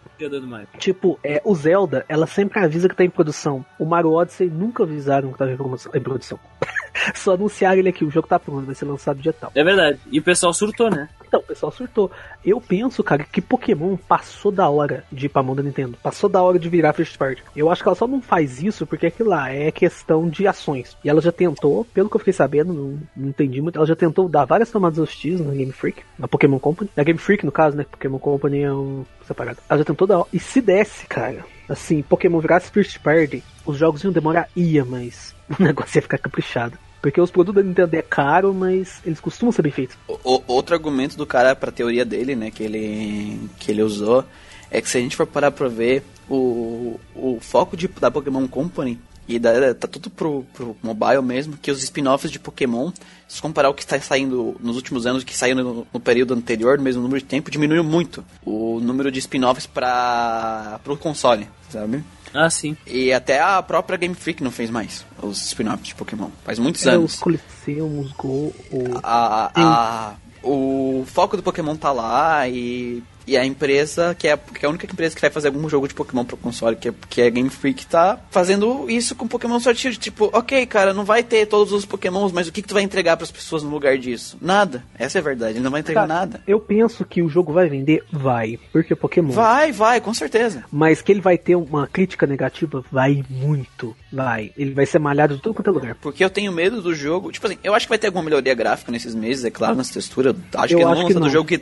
Mario. tipo, é, o Zelda, ela sempre avisa que tá em produção. O Mario Odyssey nunca avisaram que tava em promoção- em produção. Só anunciaram ele aqui, o jogo tá pronto, vai ser lançado dia tal. É verdade. E o pessoal surtou, né? Então, o pessoal surtou. Eu penso, cara, que Pokémon passou da hora de ir pra mão da Nintendo. Passou da hora de virar first party. Eu acho que ela só não faz isso porque aquilo lá é questão de ações. E ela já tentou, pelo que eu fiquei sabendo, não, não entendi muito, ela já tentou dar várias tomadas hostis na Game Freak, na Pokémon Company. Na Game Freak, no caso, né? Pokémon Company é um separado. Ela já tentou dar. E se desse, cara, assim, Pokémon virasse first party, os jogos iam demorar, ia, mas o negócio ia ficar caprichado. Porque os produtos da Nintendo é caro, mas eles costumam ser bem feitos. O- outro argumento do cara pra teoria dele, né, que ele, que ele usou, é que se a gente for parar pra ver, o, o foco de, da Pokémon Company, e da, tá tudo pro, pro mobile mesmo, que os spin-offs de Pokémon, se comparar o que está saindo nos últimos anos, que saiu no, no período anterior, no mesmo número de tempo, diminuiu muito o número de spin-offs para pro console, sabe? Ah, sim. E até a própria Game Freak não fez mais os spin-offs de Pokémon. Faz muitos É, anos. os Colosseum, os Go, o... a, a- o foco do Pokémon tá lá e, e a empresa, que é, que é a única empresa que vai fazer algum jogo de Pokémon pro console, que é, que é a Game Freak, tá fazendo isso com Pokémon Sword Shield. Tipo, ok, cara, não vai ter todos os Pokémons, mas o que, que tu vai entregar pras pessoas no lugar disso? Nada. Essa é a verdade, ele não vai entregar Cara, nada. Eu penso que o jogo vai vender, vai, porque Pokémon. Vai, vai, com certeza. Mas que ele vai ter uma crítica negativa, vai muito, vai. Ele vai ser malhado de tudo quanto é lugar. Porque eu tenho medo do jogo. Tipo assim, eu acho que vai ter alguma melhoria gráfica nesses meses, é claro, nas texturas. Acho Eu que eles acho vão que lançando o não. jogo que.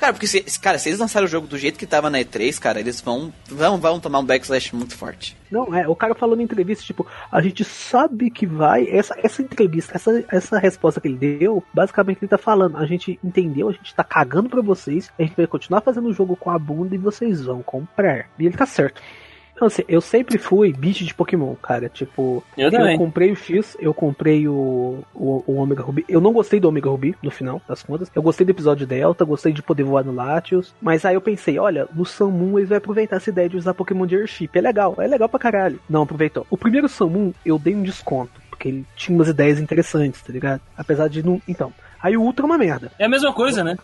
Cara, porque se, cara, se eles lançarem o jogo do jeito que tava na E3, cara, eles vão, vão, vão tomar um backslash muito forte. Não, é, o cara falou na entrevista, tipo, a gente sabe que vai. Essa, essa entrevista, essa, essa resposta que ele deu, basicamente ele tá falando, a gente entendeu, a gente tá cagando pra vocês, a gente vai continuar fazendo o jogo com a bunda e vocês vão comprar. E ele tá certo. Então, assim, eu sempre fui bicho de Pokémon, cara. Tipo, Eu eu, comprei o X, eu comprei o, o, o Omega Ruby. Eu não gostei do Omega Ruby, no final das contas. Eu gostei do episódio Delta, gostei de poder voar no Latios. Mas aí eu pensei, olha, no Moon eles vão aproveitar essa ideia de usar Pokémon de Airship. É legal, é legal pra caralho. Não aproveitou. O primeiro Moon eu dei um desconto, porque ele tinha umas ideias interessantes, tá ligado? Apesar de não. Então. Aí o Ultra é uma merda. É a mesma coisa, né?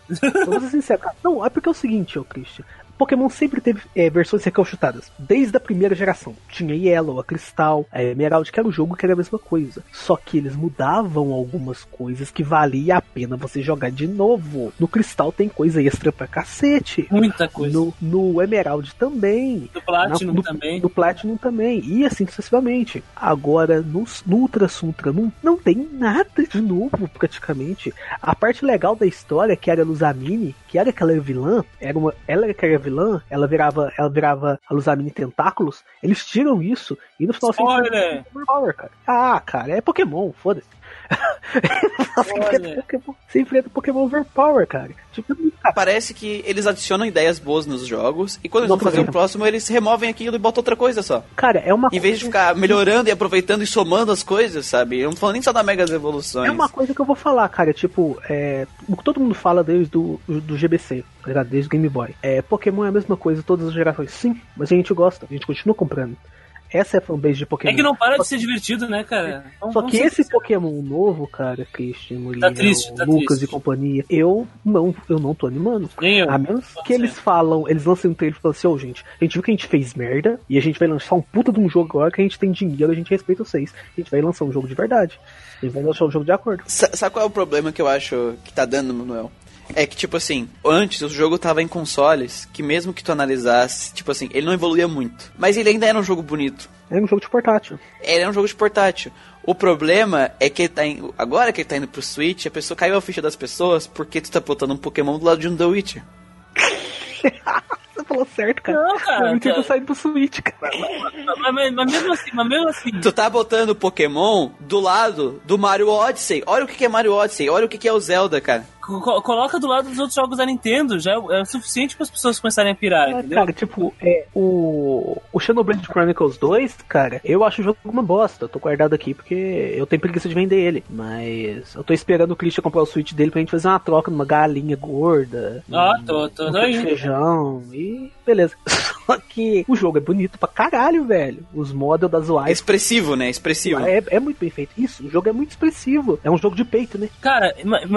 Vamos ser sinceros, cara. Não, é porque é o seguinte, ô Christian. Pokémon sempre teve é, versões recalchutadas, desde a primeira geração. Tinha Yellow, a Cristal, a Emerald, que era o jogo que era a mesma coisa. Só que eles mudavam algumas coisas que valia a pena você jogar de novo. No Cristal tem coisa extra pra cacete. Muita coisa. No, no Emerald também. Do Platinum Na- no, também. No Platinum também. E assim sucessivamente. Agora, no, no Ultra Suntra não, não tem nada de novo, praticamente. A parte legal da história, que era a Luzamine, que era aquela vilã, era uma, ela era aquela vilã, ela virava, ela virava a Luzamine tentáculos, eles tiram isso e no final você Spoiler! Overpower, cara. Ah, cara, é Pokémon, foda-se. você, enfrenta. Pokémon, você enfrenta Pokémon Overpower, cara. Tipo, cara, Parece que eles adicionam ideias boas nos jogos e quando eles Não vão fazer o próximo, eles removem aquilo e botam outra coisa só. cara, é uma Em vez de ficar melhorando e aproveitando e somando as coisas, sabe? Eu não falando nem só da Megas Evoluções. É uma coisa que eu vou falar, cara. Tipo, é, o que todo mundo fala desde do, do GBC, tá ligado? Desde o Game Boy. É, Pokémon é a mesma coisa todas as gerações. Sim, mas a gente gosta, a gente continua comprando. Essa é a fanbase de Pokémon. É que não para de ser divertido, né, cara? Vamos- Só que esse Pokémon novo, cara, Christian, Muriel, Tá triste, tá Lucas triste. e companhia, eu não, eu não tô animando. Nem eu. A menos Pode que ser. eles falam, eles lançam um trailer e falam assim, ô gente, a gente viu que a gente fez merda e a gente vai lançar um puta de um jogo agora que a gente tem dinheiro, a gente respeita vocês. A gente vai lançar um jogo de verdade. A gente vai lançar um jogo de acordo. Sa- Sabe qual é o problema que eu acho que tá dando, Manuel? É que, tipo assim, antes o jogo tava em consoles que mesmo que tu analisasse, tipo assim, ele não evoluía muito. Mas ele ainda era um jogo bonito. É um jogo de portátil. Ele era um jogo de portátil. O problema é que ele tá in- agora que ele tá indo pro Switch, a pessoa caiu a ficha das pessoas porque tu tá botando um Pokémon do lado de um The Witcher. Você falou certo, cara. Não, cara, Witcher tá saindo pro Switch, cara. Mas, mas- mas mesmo assim, mas mesmo assim. Tu tá botando Pokémon do lado do Mario Odyssey. Olha o que que é Mario Odyssey, olha o que que é o Zelda, cara. Co- co- coloca do lado dos outros jogos da Nintendo, já é, é o suficiente para as pessoas começarem a pirar, É, entendeu? cara, tipo, é, o, o Xenoblade Chronicles 2, cara, eu acho o jogo uma bosta. Eu tô guardado aqui porque eu tenho preguiça de vender ele. Mas eu tô esperando o Christian comprar o Switch dele pra gente fazer uma troca numa galinha gorda. Ah, num- tô, tô, de indo. feijão e beleza. Só que o jogo é bonito pra caralho, velho. Os models das É UI expressivo, né? Expressivo. é, é muito bem feito. Isso, o jogo é muito expressivo. É um jogo de peito, né? Cara,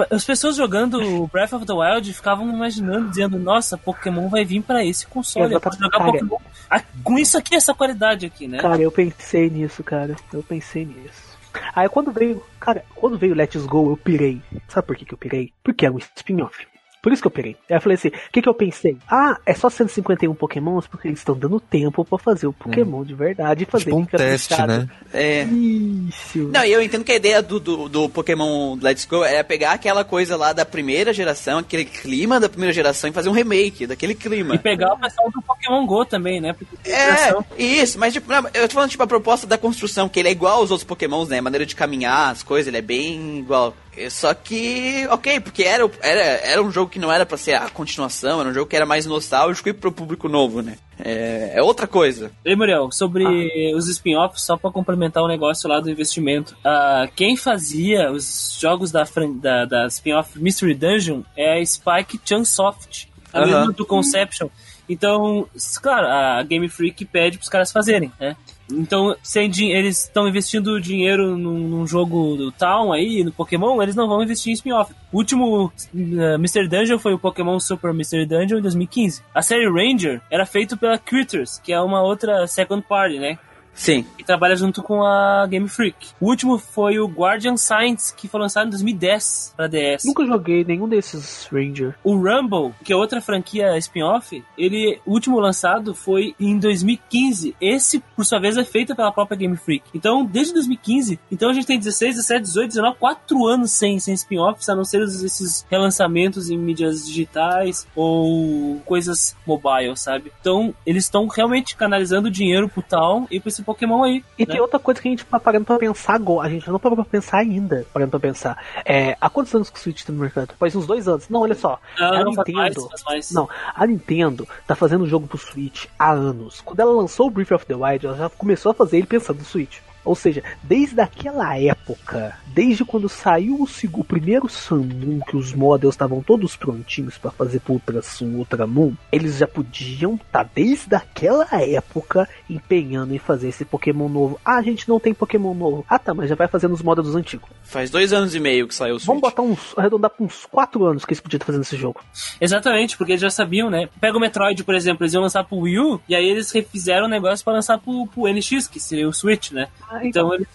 as pessoas jogando Breath of the Wild ficavam imaginando, dizendo, nossa, Pokémon vai vir pra esse console. Eu Exatamente, jogar cara. Pokémon ah, com isso aqui, essa qualidade aqui, né? Cara, eu pensei nisso, cara. Eu pensei nisso. Aí quando veio, cara, quando veio Let's Go, eu pirei. Sabe por que, que eu pirei? Porque é um spin-off. Por isso que eu pirei. Aí eu falei assim, o que, que eu pensei? Ah, é só 151 pokémons porque eles estão dando tempo pra fazer o Pokémon de verdade e fazer Tipo um teste, fechado. né? É. Isso. Não, e eu entendo que a ideia do, do, do Pokémon Let's Go era pegar aquela coisa lá da primeira geração, aquele clima da primeira geração e fazer um remake daquele clima. E pegar o pessoal do Pokémon GO também, né? Porque É, geração. isso, mas tipo, não, eu tô falando tipo a proposta da construção, que ele é igual aos outros pokémons, né? A maneira de caminhar, as coisas, ele é bem igual. É, Só que, ok, porque era, era, era um jogo que não era pra ser a continuação, era um jogo que era mais nostálgico e pro público novo, né? É, é outra coisa. Ei, Muriel, sobre Ah. os spin-offs, só pra complementar o negócio lá do investimento. ah, quem fazia os jogos da, da, da spin-off Mystery Dungeon é a Spike Chunsoft, a Aham. mesma do Conception. Então, claro, a Game Freak pede pros caras fazerem, né? Então, sem eles estão investindo dinheiro num, num jogo do Town aí, no Pokémon, eles não vão investir em spin-off. O último uh, Mystery Dungeon foi o Pokémon Super Mystery Dungeon em 2015. A série Ranger era feita pela Critters, que é uma outra second party, né? Sim. Que trabalha junto com a Game Freak. O último foi o Guardian Science, que foi lançado em 2010 para DS. Nunca joguei nenhum desses Ranger. O Rumble, que é outra franquia spin-off, ele, o último lançado foi em 2015. Esse, por sua vez, é feito pela própria Game Freak. Então, desde 2015, então a gente tem 16, 17, 18, 19, 4 anos sem, sem spin-offs, a não ser esses relançamentos em mídias digitais ou coisas mobile, sabe? Então, eles estão realmente canalizando dinheiro pro tal e pra esse esse Pokémon aí. E né? tem outra coisa que a gente tá parando pra pensar agora. A gente não parou pra pensar ainda. Parando pra pensar. É, há quantos anos que o Switch tá no mercado? Faz uns dois anos. Não, olha só. Não, a não mais, Nintendo. faz mais. Não, a Nintendo tá fazendo jogo pro Switch há anos. Quando ela lançou o Breath of the Wild, ela já começou a fazer ele pensando no Switch. Ou seja, desde aquela época, desde quando saiu o, o primeiro Sun Moon, que os models estavam todos prontinhos pra fazer pro Ultra Sun, Ultra Moon, eles já podiam estar desde aquela época empenhando em fazer esse Pokémon novo. Ah, a gente não tem Pokémon novo. Ah tá, mas já vai fazendo os models antigos. Faz dois anos e meio que saiu o Switch. Vamos botar uns. arredondar pra uns 4 anos que eles podiam estar fazendo esse jogo. Exatamente, porque eles já sabiam, né? Pega o Metroid, por exemplo, eles iam lançar pro Wii U, e aí eles refizeram o negócio pra lançar pro, pro NX, que seria o Switch, né? Ah, Então eles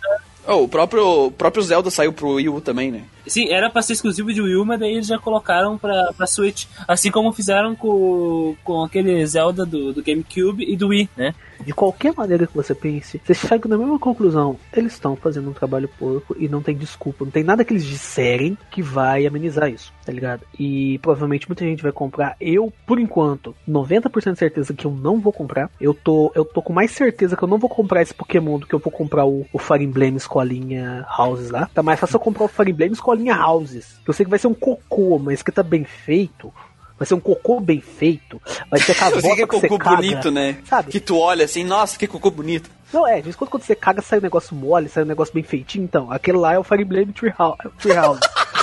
Oh, o próprio, o próprio Zelda saiu pro Wii U também, né? Sim, era pra ser exclusivo de Wii mas daí eles já colocaram pra, pra Switch. Assim como fizeram com, com aquele Zelda do, do GameCube e do Wii, né? De qualquer maneira que você pense, você chega na mesma conclusão. Eles estão fazendo um trabalho porco e não tem desculpa. Não tem nada que eles disserem que vai amenizar isso, tá ligado? E provavelmente muita gente vai comprar. Eu, por enquanto, 90% de certeza que eu não vou comprar. Eu tô, eu tô com mais certeza que eu não vou comprar esse Pokémon do que eu vou comprar o, o Fire Emblem Escolinha Houses lá. Tá mais fácil eu comprar o Fire Emblem Escolinha Houses. Eu sei que vai ser um cocô, mas que tá bem feito. Vai ser um cocô bem feito. Vai ser com a Eu sei que é bota que você cocô caga, bonito, né? Sabe? Que tu olha assim, nossa, que cocô bonito. Não, é, de vez quando, quando você caga, sai um negócio mole, sai um negócio bem feitinho, então. Aquele lá é o Fire Emblem Treehouse. Treehouse.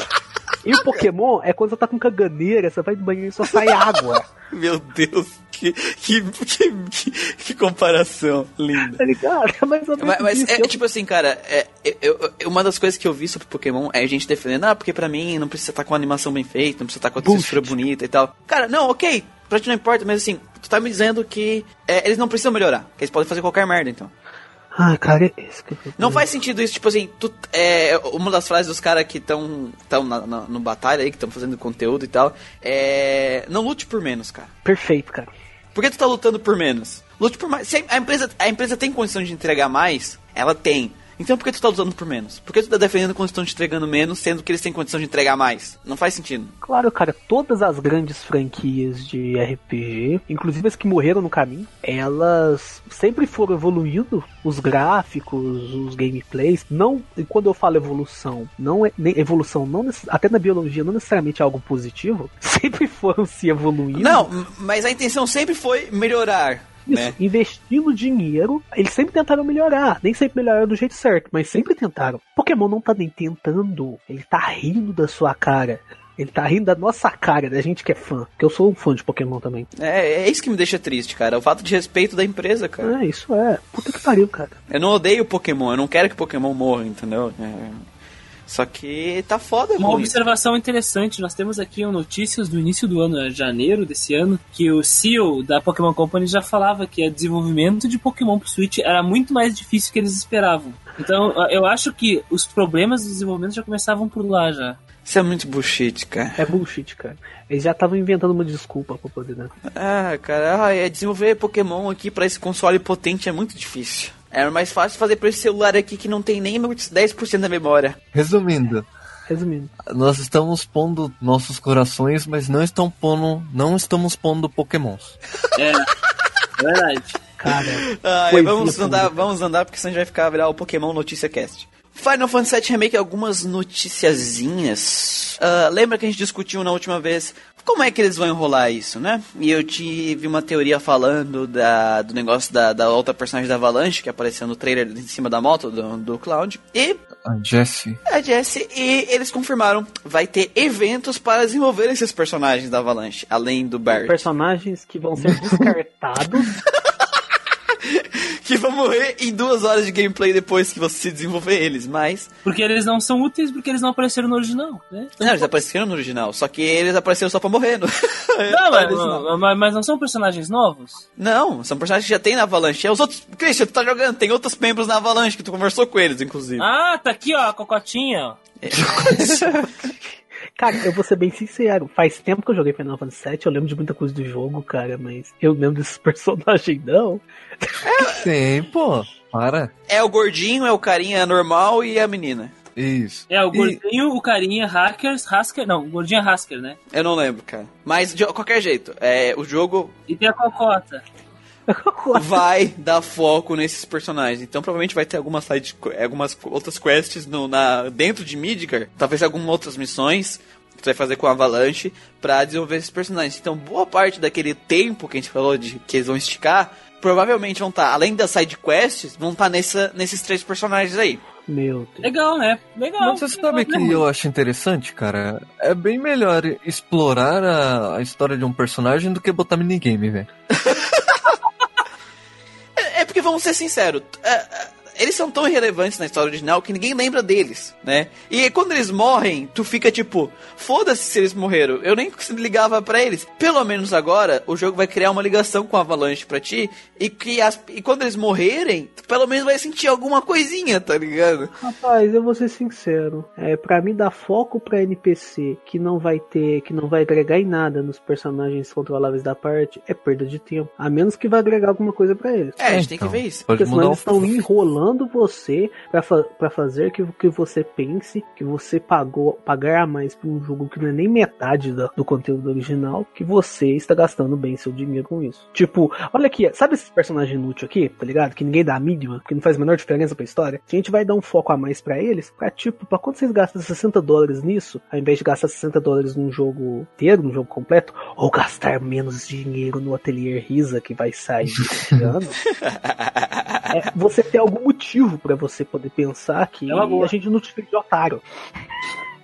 e o Pokémon é quando você tá com caganeira, você vai no banheiro e só sai água. Meu Deus, que, que, que, que, que comparação linda. Tá ligado? É Mas, mas isso. é Eu- tipo assim, cara, é, eu- eu- uma das coisas que eu vi sobre Pokémon é a gente defendendo, ah, porque pra mim não precisa estar com a animação bem feita, não precisa estar com a textura bonita e tal. Cara, não, ok, pra ti não importa, mas assim, tu tá me dizendo que é, eles não precisam melhorar, que eles podem fazer qualquer merda, então. Ai, cara, é isso que eu Não faz sentido isso, tipo assim, tu, é, uma das frases dos caras que estão tão na, na- no batalha aí, que estão fazendo conteúdo e tal, é. Não lute por menos, cara. Perfeito, cara. Por que tu tá lutando por menos? Lute por mais. Se a empresa, a empresa tem condição de entregar mais, ela tem. Então por que tu tá lutando por menos? Por que tu tá defendendo quando estão te entregando menos, sendo que eles têm condição de entregar mais? Não faz sentido. Claro, cara, todas as grandes franquias de RPG, inclusive as que morreram no caminho, elas sempre foram evoluindo os gráficos, os gameplays. Não, e quando eu falo evolução, não é nem evolução, não até na biologia não necessariamente é algo positivo. Sempre foram se evoluindo. Não, mas a intenção sempre foi melhorar, Isso, né? investindo dinheiro, eles sempre tentaram melhorar. Nem sempre melhoraram do jeito certo, mas sempre tentaram. Pokémon não tá nem tentando, ele tá rindo da sua cara. Ele tá rindo da nossa cara, da gente que é fã. Porque eu sou um fã de Pokémon também. É, é isso que me deixa triste, cara. O fato de respeito da empresa, cara. É, isso é. Puta que pariu, cara. Eu não odeio Pokémon, eu não quero que Pokémon morra, entendeu? É, Só que tá foda, Uma observação interessante, nós temos aqui notícias do início do ano, é janeiro desse ano, que o CEO da Pokémon Company já falava que o desenvolvimento de Pokémon pro Switch era muito mais difícil que eles esperavam. Então, eu acho que os problemas do desenvolvimento já começavam por lá já. Isso é muito bullshit, cara. É bullshit, cara. Eles já estavam inventando uma desculpa pra poder, né? Ah, cara, ah, é desenvolver Pokémon aqui pra esse console potente é muito difícil. Era mais fácil fazer pra esse celular aqui que não tem nem 10% da memória. Resumindo, Resumindo. nós estamos pondo nossos corações, mas não estão pondo, não estamos pondo pokémons. É, é verdade. Cara, Ah, vamos andar, pública. vamos andar porque senão a gente vai ficar virar o Pokémon Notícia Cast. Final Fantasy VII Remake, algumas noticiazinhas. Ah, lembra que a gente discutiu na última vez como é que eles vão enrolar isso, né? E eu tive uma teoria falando da, do negócio da, da outra personagem da Avalanche que apareceu no trailer em cima da moto do, do Cloud. E A Jessie. a Jessie e eles confirmaram, vai ter eventos para desenvolver esses personagens da Avalanche, além do Barret. personagens que vão ser descartados. que vão morrer em duas horas de gameplay depois que você desenvolver eles, mas... Porque eles não são úteis porque eles não apareceram no original, né? Não, eles apareceram no original, só que eles apareceram só pra morrer. No... Não, mas, mas- mas não são personagens novos? Não, são personagens que já tem na Avalanche. É os outros... Christian, tu tá jogando, tem outros membros na Avalanche que tu conversou com eles, inclusive. Ah, tá aqui, ó, a cocotinha, ó. Cara, eu vou ser bem sincero. Faz tempo que eu joguei Final Fantasy VII. Eu lembro de muita coisa do jogo, cara, mas eu lembro desses personagens, não. Tem, pô. Para. É o gordinho, é o carinha normal e a menina. Isso. É, o E- gordinho, o carinha, hackers, Hasker, não, o gordinho é Hasker, né? Eu não lembro, cara. Mas de qualquer jeito, é, o jogo E tem a cocota. vai dar foco nesses personagens. Então provavelmente vai ter algumas, side, algumas outras quests no, na, dentro de Midgar, talvez algumas outras missões que tu vai fazer com a Avalanche para desenvolver esses personagens. Então boa parte daquele tempo que a gente falou de que eles vão esticar, provavelmente vão estar, tá, além das side quests, vão estar tá nessa, nesses três personagens aí. Meu Deus. Legal, né? Legal. Mas você sabe o que eu acho interessante, cara? É bem melhor explorar a, a história de um personagem do que botar minigame, velho. vamos ser sinceros. É, é eles são tão irrelevantes na história original que ninguém lembra deles, né? E quando eles morrem, tu fica tipo, foda-se se eles morreram. Eu nem ligava para eles. Pelo menos agora, o jogo vai criar uma ligação com a Avalanche pra ti. E, que as, e quando eles morrerem, tu pelo menos vai sentir alguma coisinha, tá ligado? Rapaz, eu vou ser sincero. É, para mim dar foco pra NPC que não vai ter, que não vai agregar em nada nos personagens controláveis da parte, é perda de tempo. A menos que vai agregar alguma coisa para eles. É, a gente então, tem que então, ver isso. Porque senão eles estão enrolando estimulando você para fa fazer que, que você pense que você pagou pagar a mais por um jogo que não é nem metade do, do conteúdo original, que você está gastando bem seu dinheiro com isso. Tipo, olha aqui, sabe esse personagem inútil aqui, tá ligado? Que ninguém dá a mínima, que não faz a menor diferença pra história? A gente vai dar um foco a mais para eles, pra tipo, pra quando vocês gastam 60 dólares nisso, ao invés de gastar 60 dólares num jogo inteiro, num jogo completo, ou gastar menos dinheiro no Atelier Risa que vai sair esse ano, é, você tem algum motivo para você poder pensar que é a gente não te fez de otário.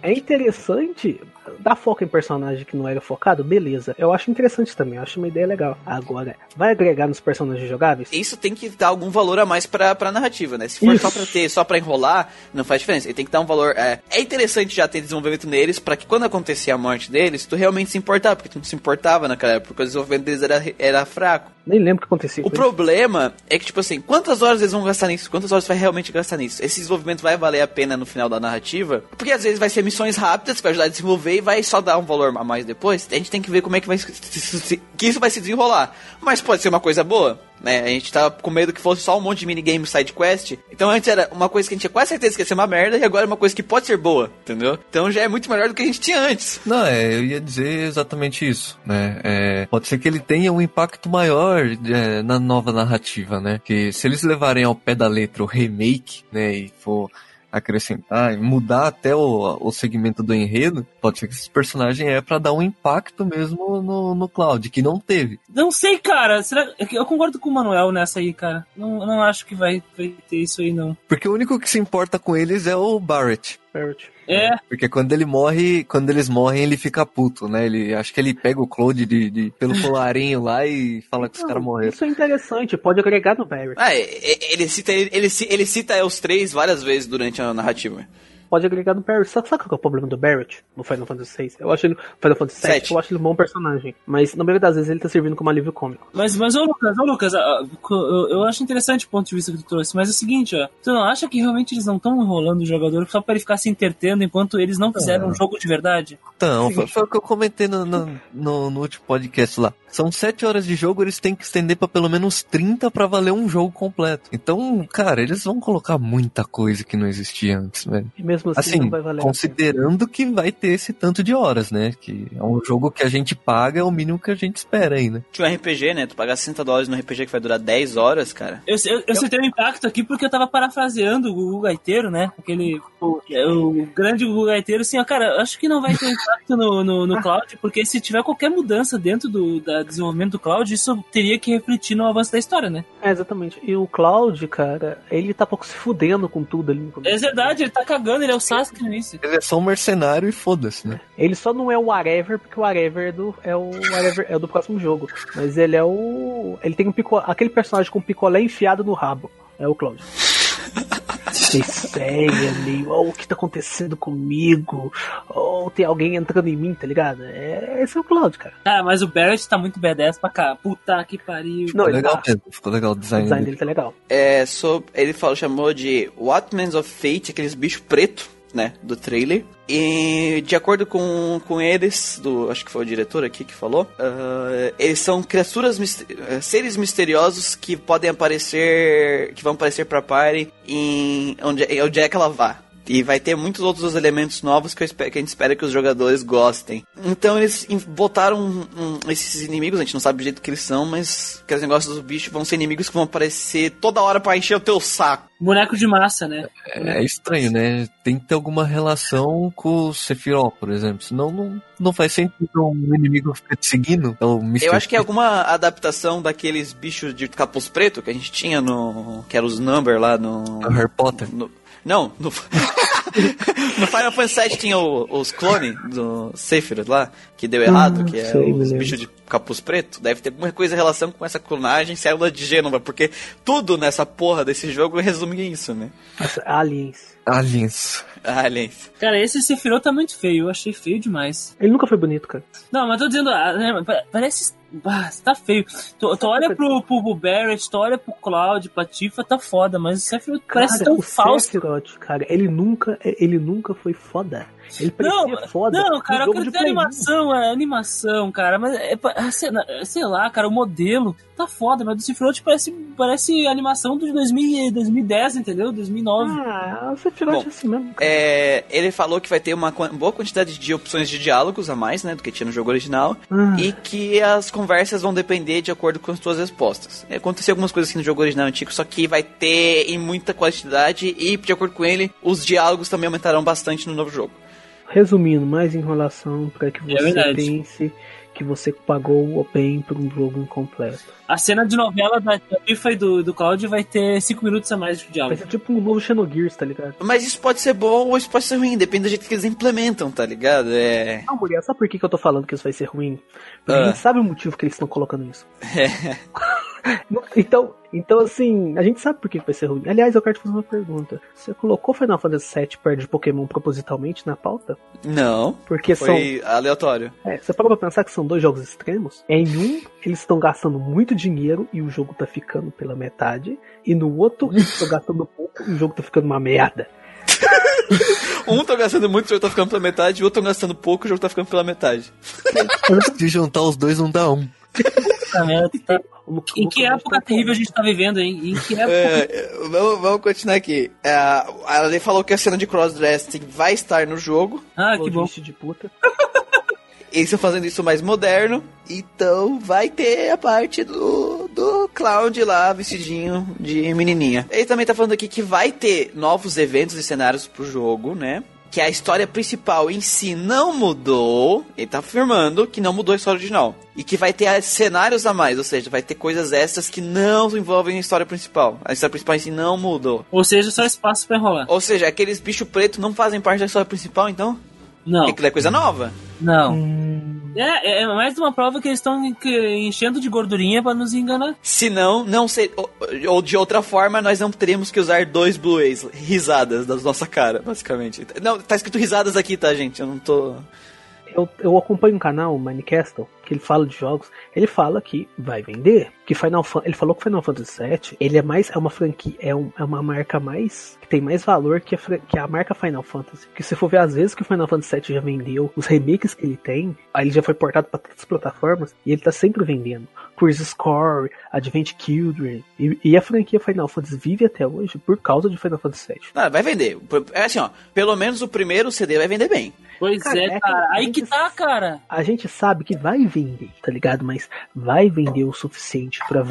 É interessante dar foco em personagem que não era focado, beleza. Eu acho interessante também, eu acho uma ideia legal. Agora, vai agregar nos personagens jogáveis? Isso tem que dar algum valor a mais pra, pra narrativa, né? Se for Isso. só pra ter, só pra enrolar, não faz diferença. Ele tem que dar um valor. É, é interessante já ter desenvolvimento neles, para que quando acontecia a morte deles, tu realmente se importar, porque tu não se importava naquela época, porque o desenvolvimento deles era, era fraco. Nem lembro o que acontecia. O problema é que, tipo assim, quantas horas eles vão gastar nisso? Quantas horas vai realmente gastar nisso? Esse desenvolvimento vai valer a pena no final da narrativa? Porque às vezes vai ser missões rápidas que vai ajudar a desenvolver e vai só dar um valor a mais depois. A gente tem que ver como é que vai que isso vai se desenrolar. Mas pode ser uma coisa boa né? A gente tava com medo que fosse só um monte de minigame side quest. Então antes era uma coisa que a gente tinha quase certeza que ia ser uma merda e agora é uma coisa que pode ser boa, entendeu? Então já é muito melhor do que a gente tinha antes. Não, é, eu ia dizer exatamente isso, né? É, pode ser que ele tenha um impacto maior é, na nova narrativa, né? Que se eles levarem ao pé da letra o remake, né, e for acrescentar, mudar até o, o segmento do enredo, pode ser que esse personagem é para dar um impacto mesmo no, no Cloud, que não teve. Não sei, cara. Será... Eu concordo com o Manuel nessa aí, cara. Não, não acho que vai, vai ter isso aí, não. Porque o único que se importa com eles é o Barrett. Barrett. É. Porque quando ele morre, quando eles morrem, ele fica puto, né? Ele acho que ele pega o Claude de, de pelo colarinho lá e fala que os caras morreram. Isso é interessante, pode agregar no Barry. Ah, ele cita ele, ele, ele cita os três várias vezes durante a narrativa pode agregar no Barrett. Sabe, sabe qual é o problema do Barrett no Final Fantasy VI? Eu acho ele. Final Fantasy VII, eu acho ele um bom personagem. Mas na maioria das vezes ele tá servindo como alívio cômico. Mas, mas ô Lucas, ô Lucas, eu, eu acho interessante o ponto de vista que tu trouxe. Mas é o seguinte, ó. Tu não acha que realmente eles não estão enrolando o jogador só pra ele ficar se entretendo enquanto eles não fizeram é. um jogo de verdade? Então, foi, foi, o que eu comentei no, no, no, no último podcast lá. São 7 horas de jogo, eles têm que estender para pelo menos 30 para valer um jogo completo. Então, cara, eles vão colocar muita coisa que não existia antes, velho. Mesmo assim, assim não vai valer considerando que vai ter esse tanto de horas, né? Que é um jogo que a gente paga, é o mínimo que a gente espera aí, né? Que um RPG, né? Tu pagar 60 dólares no RPG que vai durar 10 horas, cara. Eu, eu, eu senti um impacto aqui porque eu tava parafraseando o Gugu Gaiteiro, né? Aquele. O, o grande Gugu Gaiteiro, assim, ó, cara, acho que não vai ter impacto no, no, no cloud, porque se tiver qualquer mudança dentro do da desenvolvimento do cloud, isso teria que refletir no avanço da história, né? É, exatamente. E o cloud, cara, ele tá pouco se fudendo com tudo ali no começo. É verdade, ele tá cagando, ele é o Sasuke no início. Ele é só um mercenário e foda-se, né? Ele só não é o whatever, porque o whatever é do, é o whatever é do próximo jogo. Mas ele é o. Ele tem um pico, aquele personagem com picolé enfiado no rabo. É o Vocês meio, oh, o que tá acontecendo comigo? Ou oh, tem alguém entrando em mim, tá ligado? É, esse é o Cloud, cara. Ah, mas o Barrett tá muito B10 pra cá. Puta que pariu. Ficou legal tá. mesmo, ficou legal o design, o design dele. dele tá legal. É, so, ele falou, chamou de Watmans of Fate, aqueles bichos preto né, do trailer. E de acordo com, com eles, do acho que foi o diretor aqui que falou, uh, eles são criaturas, eh, seres misteriosos que podem aparecer, que vão aparecer pra Party em onde, onde é que ela vá E vai ter muitos outros elementos novos que, eu espero, que a gente espera que os jogadores gostem. Então eles botaram um- um- esses inimigos, a gente não sabe do jeito que eles são, mas aqueles negócios dos bichos vão ser inimigos que vão aparecer toda hora pra encher o teu saco. Boneco de massa, né? É estranho, né? Tem que ter alguma relação com o Sephiroth, por exemplo. Senão não, não faz sentido um inimigo ficar te seguindo. É o Mr. Eu acho que é alguma adaptação daqueles bichos de capuz preto que a gente tinha no. que era os Number lá no. É o Harry Potter. no- não, no, no Final Fantasy VII tinha o- os clones do Sephiroth lá, que deu errado, Ah, que é sei, os bichos de capuz preto. Deve ter alguma coisa em relação com essa clonagem célula de Gênova, porque tudo nessa porra desse jogo resume isso, né? Nossa, aliens. Aliens. Aliens. Cara, esse Sephiroth tá muito feio. Eu achei feio demais. Ele nunca foi bonito, cara. Não, mas tô dizendo, ah, né, pa- parece. Ah, tá feio. Tu, tu olha pro, pro, pro Barrett, tu olha pro Cloud, pra Tifa, tá foda, mas o Sephiroth parece Cara, tão o falso. Sephiroth, cara, ele nunca, ele nunca foi foda. Ele Não, parecia foda. não, cara, eu quero ter Play 1. animação, é animação, cara, mas é, ah, sei, lá, cara, o modelo tá foda, mas o Sephiroth parece, parece animação de 2000, 2010, entendeu? 2009. Ah, o Sephiroth Bom, é assim mesmo. cara. É, ele falou que vai ter uma boa quantidade de opções de diálogos a mais, né, do que tinha no jogo original. Ah, E que as conversas vão depender de acordo com as suas respostas. É, Aconteceu algumas coisas assim no jogo original antigo, só que vai ter em muita quantidade e, de acordo com ele, os diálogos também aumentarão bastante no novo jogo. Resumindo, mais enrolação pra que É você verdade. pense que você pagou bem por um jogo incompleto. A cena de novela da Tifa e do, do Cloud vai ter 5 minutos a mais de Vai diálogo. ser tipo um novo Xenogears, tá ligado? Mas isso pode ser bom ou isso pode ser ruim, depende do jeito que eles implementam, tá ligado? É. Não, mulher, sabe por que, que eu tô falando que isso vai ser ruim? Porque Ah. a gente sabe o motivo que eles estão colocando isso. é. Então, então, assim, a gente sabe por que vai ser ruim. Aliás, eu quero te fazer uma pergunta. Você colocou Final Fantasy VII perto de Pokémon propositalmente na pauta? Não. Porque são. Foi aleatório. É, você parou pra pensar que são dois jogos extremos? Em um, eles estão gastando muito dinheiro e o jogo tá ficando pela metade. E no outro, eles estão gastando pouco e o jogo tá ficando uma merda. Um tá gastando muito, o jogo tá ficando pela metade, e o outro tá gastando pouco, o jogo tá ficando pela metade. Se juntar os dois, não dá um. Tá- Em que época terrível a gente tá vivendo, hein? Em que época. É, vamos, vamos continuar aqui. É, a Lei falou que a cena de crossdressing vai estar no jogo. Ah, que bom. de puta. Eles estão fazendo isso mais moderno. Então vai ter a parte do, do Cloud lá, vestidinho de menininha. Ele também tá falando aqui que vai ter novos eventos e cenários pro jogo, né? Que a história principal em si não mudou. Ele tá afirmando que não mudou a história original. E que vai ter cenários a mais, ou seja, vai ter coisas extras que não envolvem a história principal. A história principal em si não mudou. Ou seja, só espaço pra enrolar. Ou seja, aqueles bichos pretos não fazem parte da história principal, então? Não, Aquilo é coisa nova. não. Hum, É, é mais uma prova que eles estão enchendo de gordurinha pra nos enganar. Se não, não ser, ou, ou de outra forma, nós não teríamos que usar dois Blu-rays, risadas da nossa cara, basicamente. Não, tá escrito risadas aqui, tá, gente? Eu não tô. Eu, eu acompanho um canal, o Minecastle, que ele fala de jogos. Ele fala que vai vender. Que Final Fan- ele falou que Final Fantasy VII, ele é mais é uma franquia, é, um- é uma marca mais que tem mais valor que a, que a marca Final Fantasy. Porque se for ver as vezes que o Final Fantasy VII já vendeu, os remakes que ele tem, aí ele já foi portado para todas as plataformas e ele tá sempre vendendo. Crisis Score, Advent Children e, e a franquia Final Fantasy vive até hoje por causa de Final Fantasy VII. Não, vai vender. É assim, ó. Pelo menos o primeiro CD vai vender bem. Pois Cara, é, é cara. que- Aí que tá, cara. A gente sabe que vai vender, tá ligado? Mas vai vender o suficiente para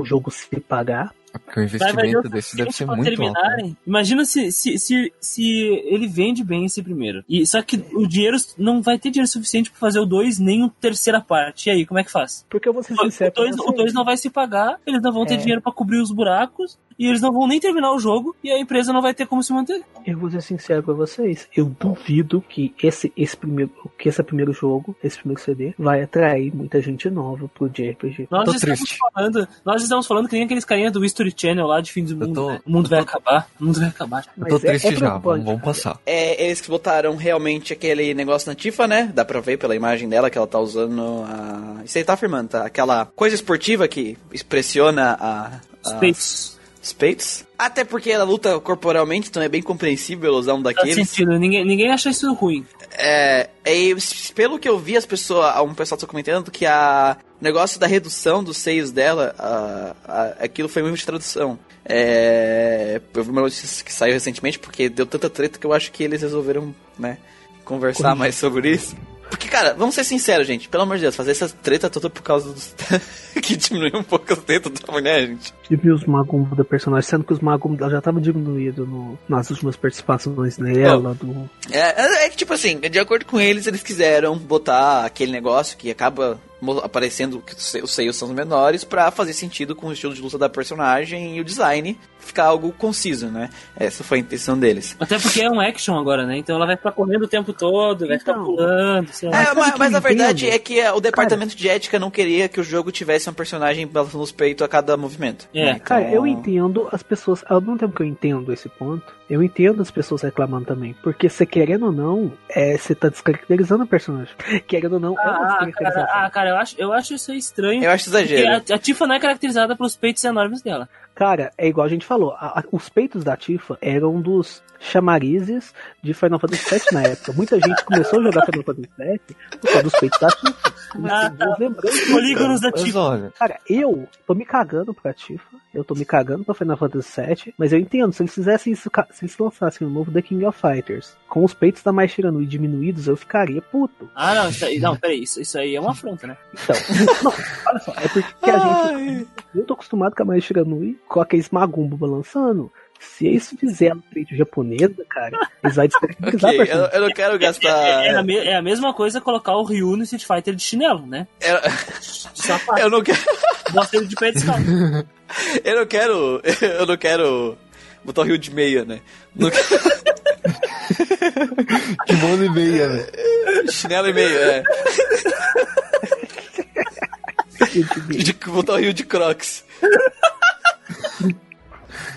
o jogo se pagar. Porque o Vai vender investimento o desse deve ser muito alto. né? terminarem. Imagina se, se, se, se ele vende bem esse primeiro. E, só que o dinheiro não vai ter dinheiro suficiente pra fazer o 2 nem a terceira parte. E aí, como é que faz? Porque eu vou ser O sincero. com 2 vocês. não vai se pagar, eles não vão ter É. dinheiro pra cobrir os buracos, e eles não vão nem terminar o jogo, e a empresa não vai ter como se manter. Eu vou ser sincero com vocês. Eu duvido que esse, esse primeiro que esse primeiro jogo, esse primeiro CD, vai atrair muita gente nova pro JRPG. Nós Tô estamos triste. falando, nós estamos falando que nem aqueles carinha do History Channel lá de fim do mundo. tô- né? O mundo vai acabar, o mundo vai acabar. Eu tô Mas é- triste é já, vamos, vamos passar. É, eles que botaram realmente aquele negócio na Tifa, né? Dá pra ver pela imagem dela que ela tá usando a. Isso aí tá afirmando, tá? Aquela coisa esportiva que expressiona a. a Space. Spates. Até porque ela luta corporalmente, então é bem compreensível usar um Faz daqueles. sentido, ninguém, ninguém acha isso ruim. É, é, pelo que eu vi, as pessoas, um pessoal tá comentando que a O negócio da redução dos seios dela, a, a, aquilo foi mesmo de tradução. É, eu vi uma notícia que saiu recentemente, porque deu tanta treta que eu acho que eles resolveram, né, conversar mais sobre isso. Porque, cara, vamos ser sinceros, gente. Pelo amor de Deus, fazer essa treta toda por causa dos. que diminuiu um pouco as tetas da mulher, gente. E os magumbo da personagem, sendo que os magumbo dela já estavam diminuídos no, nas últimas participações dela. Do... É, é, é que, tipo assim, de acordo com eles, eles quiseram botar aquele negócio que acaba aparecendo que os seios são menores para fazer sentido com o estilo de luta da personagem e o design ficar algo conciso, né? Essa foi a intenção deles. Até porque é um action agora, né? Então ela vai ficar correndo o tempo todo, vai ficar então, pulando, sei lá. É, mas, mas a verdade é que o departamento cara, de ética não queria que o jogo tivesse uma personagem balançando os peitos a cada movimento. É. Então... Cara, eu entendo as pessoas, ao mesmo tempo que eu entendo esse ponto, eu entendo as pessoas reclamando também. Porque você querendo ou não, é, você tá descaracterizando a personagem. Querendo ou não, ah, é uma ah, descaracterização. Cara, ah, cara, eu acho, eu acho isso estranho. Eu acho exagero. A, a Tifa não é caracterizada pelos peitos enormes dela. Cara, é igual a gente falou, a, a, os peitos da Tifa eram dos chamarizes de Final Fantasy VII na época. Muita gente começou a jogar Final Fantasy VII por causa dos peitos da Tifa. Ah, tá. Polígonos da Tifa. Cara, eu tô me cagando pra Tifa, eu tô me cagando pra Final Fantasy VII, mas eu entendo, se eles fizessem isso, se eles lançassem o um novo The King of Fighters com os peitos da Mais Tiranui diminuídos, eu ficaria puto. Ah, não, isso aí, não, peraí, isso, isso aí é uma afronta, né? Então, não, olha só, é porque a gente. Eu tô acostumado com a Mais Tiranui com aqueles magumbo balançando. Se eles fizerem no peito japonesa, cara, eles vão descaracterizar okay, eu, eu não quero gastar. É, é, a me, é, a mesma coisa colocar o Ryu no Street Fighter de chinelo, né? É... Eu não quero. Gosta de pé Eu não quero. Eu não quero botar o Ryu de meia, né? Não quero... Kimono e meia, né? Chinelo e meia, é. de, botar o Rio de Crocs.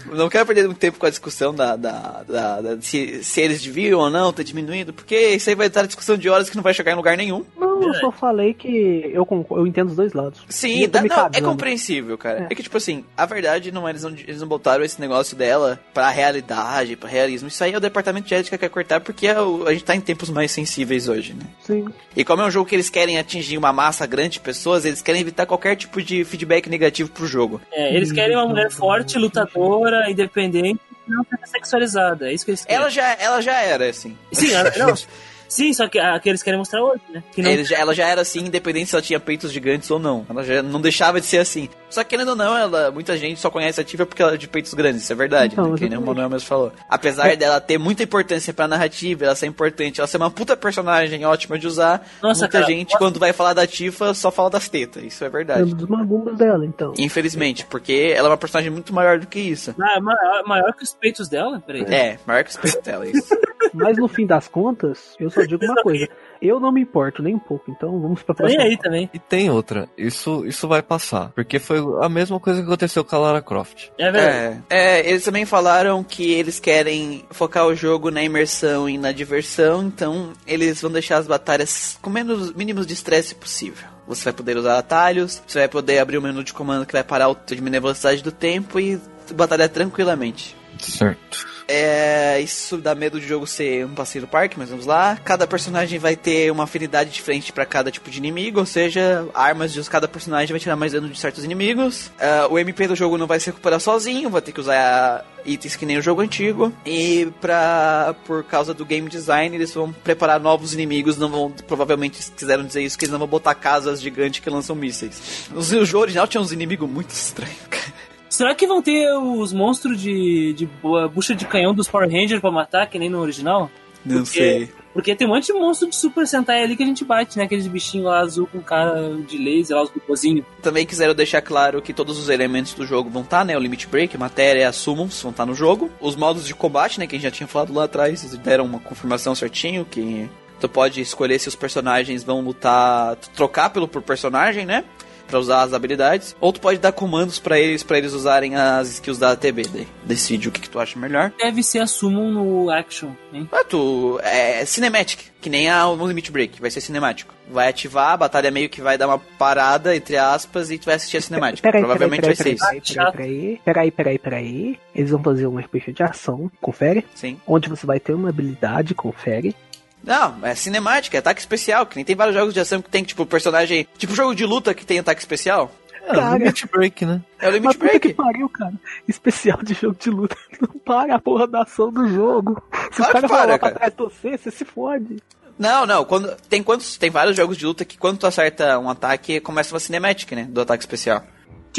Não quero perder muito tempo com a discussão da, da, da, da se, se, eles deviam ou não ter diminuído, porque isso aí vai estar discussão de horas que não vai chegar em lugar nenhum. Não, eu só falei que eu, eu entendo os dois lados. Sim, dá, não, é compreensível, cara. É. é. que, tipo assim, a verdade não é eles não, eles não botaram esse negócio dela pra realidade, pra realismo. Isso aí é o departamento de ética que quer cortar, porque é o, a gente tá em tempos mais sensíveis hoje, né? Sim. E como é um jogo que eles querem atingir uma massa grande de pessoas, eles querem evitar qualquer tipo de feedback negativo pro jogo. É, eles querem uma mulher forte, lutadora, independente, não sexualizada. É isso que eles querem. Ela já, ela já era, assim. Sim, ela, não. Sim, só que a que eles querem mostrar hoje, né? Não... Ele, ela já era assim, independente se ela tinha peitos gigantes ou não. Ela já não deixava de ser assim. Só que querendo ou não, ela, muita gente só conhece a Tifa porque ela é de peitos grandes, isso é verdade, então, né? Que nem o Manuel mesmo falou. Apesar é. dela ter muita importância pra narrativa, ela ser importante, ela ser uma puta personagem ótima de usar, Nossa, muita cara, gente, quando vai falar da Tifa, só fala das tetas. Isso é verdade. É dos magumbas dela, então. Infelizmente, porque ela é uma personagem muito maior do que isso. Ah, é maior, maior que os peitos dela? Peraí. É, maior que os peitos dela, isso. Mas no fim das contas, eu só digo uma coisa. Eu não me importo nem um pouco, então vamos pra próxima. aí também. E tem outra, isso, isso vai passar. Porque foi a mesma coisa que aconteceu com a Lara Croft. É verdade. É, é, eles também falaram que eles querem focar o jogo na imersão e na diversão, então eles vão deixar as batalhas com menos mínimos de estresse possível. Você vai poder usar atalhos, você vai poder abrir o menu de comando que vai parar o diminuir a velocidade do tempo e batalhar tranquilamente. Certo. É, isso dá medo de jogo ser um passeio do parque, mas vamos lá. Cada personagem vai ter uma afinidade diferente para cada tipo de inimigo, ou seja, armas de cada personagem vai tirar mais dano de certos inimigos. Uh, o MP do jogo não vai se recuperar sozinho, vai ter que usar itens que nem o jogo antigo. E pra, por causa do game design, eles vão preparar novos inimigos. Não vão, provavelmente, quiseram dizer isso, que eles não vão botar casas gigantes que lançam mísseis. O jogo original tinha uns inimigos muito estranhos, cara. Será que vão ter os monstros de, de bucha de canhão dos Power Rangers pra matar, que nem no original? Não porque, sei. Porque tem um monte de monstro de Super Sentai ali que a gente bate, né? Aqueles bichinhos lá azul com cara de laser, lá os bicozinhos. Também quiseram deixar claro que todos os elementos do jogo vão estar, tá, né? O Limit Break, matéria, summons vão estar tá no jogo. Os modos de combate, né? Que a gente já tinha falado lá atrás, deram uma confirmação certinho que tu pode escolher se os personagens vão lutar, trocar pelo por personagem, né? Para usar as habilidades, ou tu pode dar comandos para eles para eles usarem as skills da ATB. Daí. Decide o que, que, tu acha melhor. Deve ser a summon no action, hein? Ah, tu é cinematic, que nem a no Limit Break, vai ser cinemático. Vai ativar, a batalha meio que vai dar uma parada, entre aspas, e tu vai assistir a cinemática. Peraí, Provavelmente peraí, peraí, vai ser isso. Peraí, peraí, peraí, peraí. Eles vão fazer um RPG de ação, confere? Sim. Onde você vai ter uma habilidade, confere Não, é cinemática, é ataque especial, que nem tem vários jogos de ação que tem, tipo, personagem. Tipo jogo de luta que tem ataque especial. É, cara, Limit Break, né? É o Limit Mas Break. que pariu, cara. Especial de jogo de luta. Não para a porra da ação do jogo. Se Claro o cara que para, falar pra cara. trás de você, você se fode. Não, não, quando. Tem quantos. Tem vários jogos de luta que quando tu acerta um ataque, começa uma cinemática, né? Do ataque especial.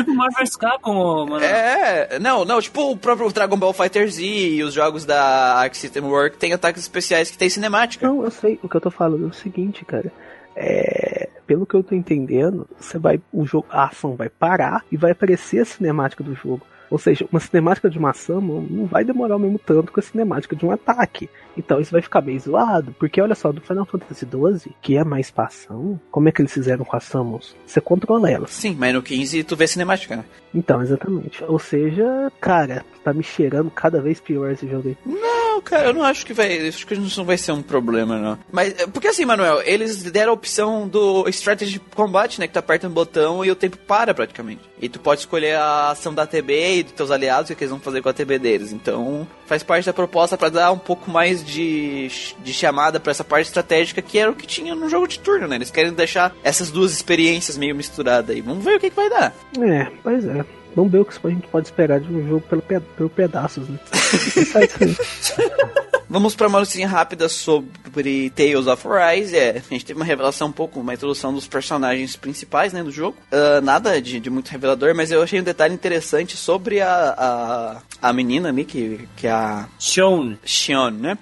Tipo Marvel Capcom, mano. É, não, não, tipo o próprio Dragon Ball Fighter Z e os jogos da Arc System Work tem ataques especiais que tem cinemática. Não, eu sei. O que eu tô falando é o seguinte, cara. É, pelo que eu tô entendendo, você vai, o jogo, a ação vai parar e vai aparecer a cinemática do jogo. Ou seja, uma cinemática de uma ação não vai demorar o mesmo tanto que a cinemática de um ataque. Então isso vai ficar meio zoado, porque olha só, do Final Fantasy XII, que é mais pra ação, como é que eles fizeram com as Samus? Você controla elas. Sim, mas no 15 tu vê cinemática, né? Então, exatamente. Ou seja, cara, tá me cheirando cada vez pior esse jogo aí. Não, cara, eu não acho que vai. Acho que isso não vai ser um problema, não. Mas, é, porque assim, Manuel, eles deram a opção do Strategy Combat, né? Que tu aperta um botão e o tempo para praticamente. E tu pode escolher a ação da TB e dos teus aliados, o que eles vão fazer com a TB deles. Então, faz parte da proposta pra dar um pouco mais de, de chamada pra essa parte estratégica que era o que tinha no jogo de turno, né? Eles querem deixar essas duas experiências meio misturadas aí. Vamos ver o que, que vai dar. É, pois é. Vamos ver o que a gente pode esperar de um jogo pelo, pe- pelo pedaços, né? Vamos pra uma notícia rápida sobre Tales of Rise. É, a gente teve uma revelação um pouco, uma introdução dos personagens principais né, do jogo. Ah, nada de, de muito revelador, mas eu achei um detalhe interessante sobre a, a, a menina ali, que, que é a Shown. Shion, né?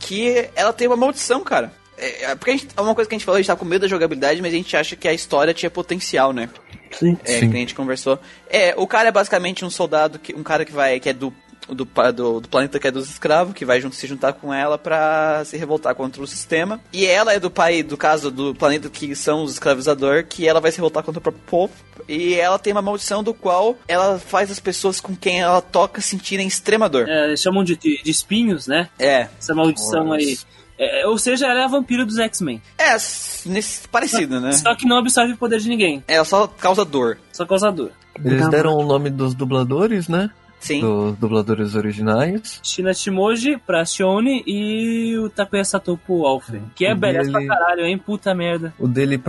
Que ela tem uma maldição, cara. É, é, porque gente, é uma coisa que a gente falou, a gente tá com medo da jogabilidade, mas a gente acha que a história tinha potencial, né? Sim. É, Sim. que a gente conversou. É, o cara é basicamente um soldado, que, um cara que vai, que é do, do, do, do planeta que é dos escravos, que vai se juntar com ela pra se revoltar contra o sistema. E ela é do pai, do caso do planeta que são os escravizadores, que ela vai se revoltar contra o próprio povo. E ela tem uma maldição do qual ela faz as pessoas com quem ela toca sentirem extrema dor. É, eles chamam de, de espinhos, né? É. Essa maldição Nossa. aí. É, ou seja, ela é a vampira dos X-Men. É, nesse, parecido, né? Só que não absorve o poder de ninguém. Ela só causa dor. Só causador. Eles deram o nome dos dubladores, né? Sim. Dos dubladores originais. Shina Shimoji pra Shione e o Takuya Satopo Alfred. Que é badass pra caralho, hein? Puta merda. O dele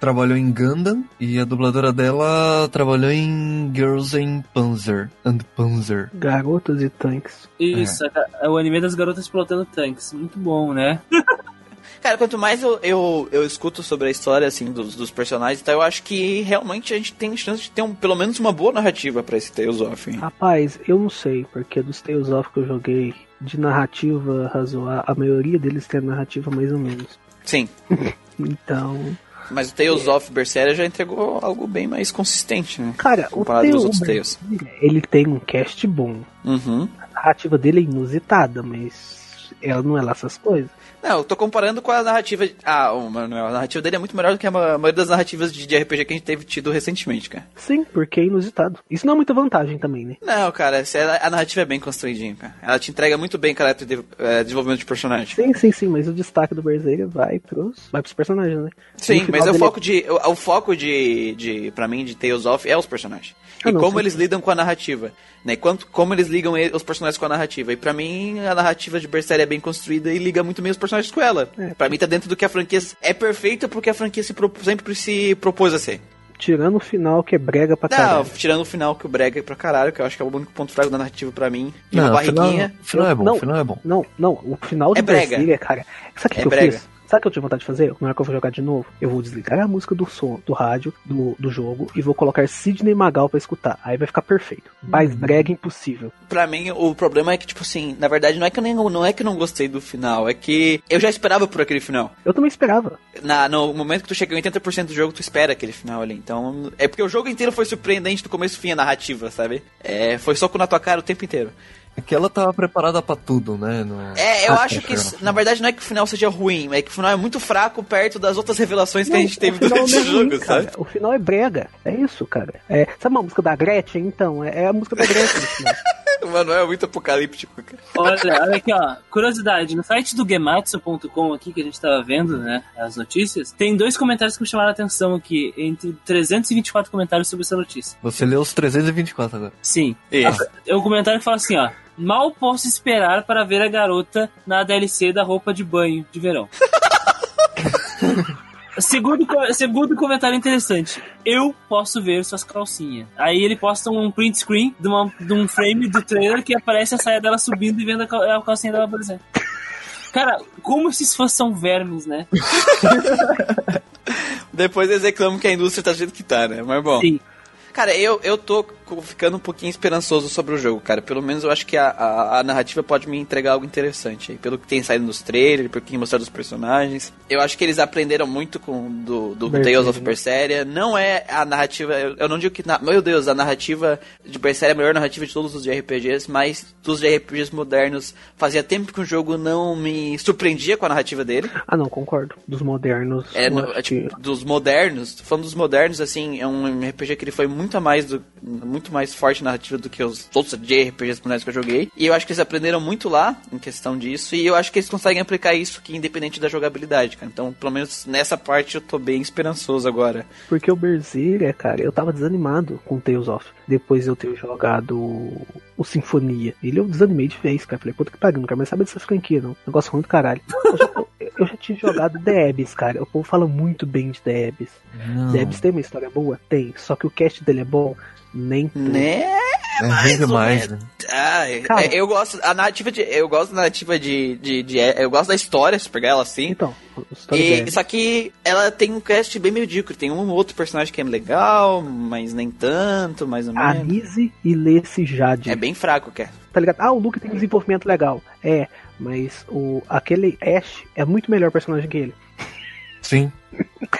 trabalhou em Gundam e a dubladora dela trabalhou em Girls in Panzer and Panzer. Garotas e tanques. Isso, é. o anime das garotas pilotando tanques. Muito bom, né? Cara, quanto mais eu, eu, eu escuto sobre a história, assim, dos, dos personagens, então eu acho que realmente a gente tem chance de ter um, pelo menos uma boa narrativa pra esse Tales of. hein? Rapaz, eu não sei, porque dos Tales of que eu joguei de narrativa razoável, a maioria deles tem narrativa mais ou menos. Sim, Então, mas o Tales of Berseria já entregou algo bem mais consistente, né? cara, o Comparado aos outros Tales. ele tem um cast bom. Uhum. A narrativa dele é inusitada, mas ela não é lá essas coisas. Não, eu tô comparando com a narrativa. Ah, o Manuel, a narrativa dele é muito melhor do que a ma- maioria das narrativas de, RPG que a gente teve tido recentemente, cara. Sim, porque é inusitado. Isso não é muita vantagem também, né? Não, cara, essa- a narrativa é bem construidinha, cara. Ela te entrega muito bem caráter de eh, desenvolvimento de personagem. Sim, sim, sim, mas o destaque do Berserker vai pros, vai pros personagens, né? Sim, mas é o dele- foco de. O, o foco de, de. pra mim, de Tales of é os personagens. Ah, e não, como sim. eles lidam com a narrativa. Né? E quanto, como eles ligam os personagens com a narrativa. E pra mim, a narrativa de Berseria é bem construída e liga muito bem os personagens com ela. É. Pra mim tá dentro do que a franquia é perfeita porque a franquia se pro- sempre se propôs a ser. Tirando o final que é brega pra Não, caralho. tirando o final que o Brega é pra caralho, que eu acho que é o único ponto fraco da narrativa pra mim. E Não, uma o final, barriguinha. o final é bom, Não. o final é bom. Não, não, o final de É brega. Berserker, cara. Sabe o que, É que eu brega. fiz? Sabe o que eu tive vontade de fazer? Na hora que eu for jogar de novo, eu vou desligar a música do som, do rádio, do, do jogo, e vou colocar Sidney Magal pra escutar. Aí vai ficar perfeito. Mais brega impossível. Pra mim, o problema é que, tipo assim, na verdade, não é que eu nem, não é que eu não gostei do final, é que eu já esperava por aquele final. Eu também esperava. Na, no momento que tu chega em 80% do jogo, tu espera aquele final ali. Então, é porque o jogo inteiro foi surpreendente do começo ao fim a narrativa, sabe? É, foi soco na tua cara o tempo inteiro. É que ela tava preparada pra tudo, né? No... É, eu Ah, acho é, que, na verdade, não é que o final seja ruim, é que o final é muito fraco perto das outras revelações que a Não, gente teve o final durante não o é jogo, ruim, cara. sabe? O final é brega. É isso, cara. É, sabe uma música da Gretchen? Então, é, é a música da Gretchen. Manuel é muito apocalíptico, cara. Olha, olha aqui, ó. Curiosidade, no site do gematsu.com aqui, que a gente tava vendo, né, as notícias, tem dois comentários que me chamaram a atenção aqui, entre 324 comentários sobre essa notícia. Você leu os 324 agora. Sim. Isso. É um comentário que fala assim, ó. Mal posso esperar para ver a garota na DLC da roupa de banho de verão. Segundo, segundo comentário interessante, eu posso ver suas calcinhas. Aí ele posta um print screen de, uma- de um frame do trailer que aparece a saia dela subindo e vendo a, cal- a calcinha dela aparecendo. Cara, como esses fãs são vermes, né? Depois eles reclamam que a indústria tá do jeito que tá, né? Mas bom. Sim. Cara, eu, eu tô ficando um pouquinho esperançoso sobre o jogo, cara. Pelo menos eu acho que a, a, a narrativa pode me entregar algo interessante aí. Pelo que tem saído nos trailers, pelo que tem mostrado dos personagens. Eu acho que eles aprenderam muito com do, do Berseria, Tales of né? Berseria. Não é a narrativa. Eu, eu não digo que. Na, meu Deus, a narrativa de Berseria é a melhor narrativa de todos os JRPGs, mas dos JRPGs modernos, fazia tempo que o jogo não me surpreendia com a narrativa dele. Ah, não, concordo. Dos modernos. É, no- é, tipo, dos modernos, falando dos modernos, assim, é um RPG que ele foi muito a mais do, muito mais forte narrativa do que os outros JRPGs que eu joguei. E eu acho que eles aprenderam muito lá em questão disso, e eu acho que eles conseguem aplicar isso aqui independente da jogabilidade, cara. Então, pelo menos nessa parte eu tô bem esperançoso agora. Porque o Berseria, cara, eu tava desanimado com Tales of. Depois de eu ter jogado o Sinfonia. Ele eu desanimei de vez, cara. Falei, puta que pariu, não quero mais saber dessa franquia, não. Negócio ruim do caralho. Eu já, eu- eu já tinha jogado The Abyss, cara. O povo fala muito bem de The Abyss. Não. The Abyss tem uma história boa? Tem. Só que o cast dele é bom? Nem tudo. Né? É mais ou demais, né? Ah, é- é- eu gosto a narrativa de eu gosto da narrativa de, de, de- eu gosto da história, se pegar ela assim. Então, E, só que ela tem um cast bem medíocre. Tem um ou outro personagem que é legal, mas nem tanto, mais ou A menos. Lizzie e Lacey Jade. É bem fraco, cara. Tá ligado? Ah, o Luke tem um desenvolvimento legal. É, mas o aquele Ash é muito melhor personagem que ele. Sim.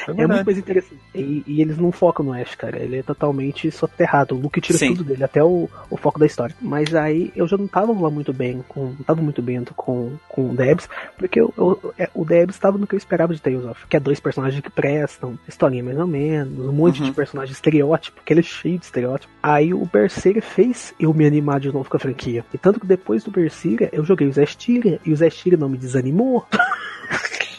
É muito mais interessante. E, e eles não focam no Ash, cara. Ele é totalmente soterrado. O Luke tira Sim. tudo dele, até o, o foco da história. Mas aí eu já não tava lá muito bem com. Não tava muito bem com, com o Debs, porque eu, eu- é, o Debs estava no que eu esperava de Tales of. Que é dois personagens que prestam, historinha mais ou menos, um monte Uhum. de personagens estereótipo, que ele é cheio de estereótipo. Aí o Berserker fez eu me animar de novo com a franquia. E tanto que depois do Berserker eu joguei o Zestiria, e o Zestiria não me desanimou.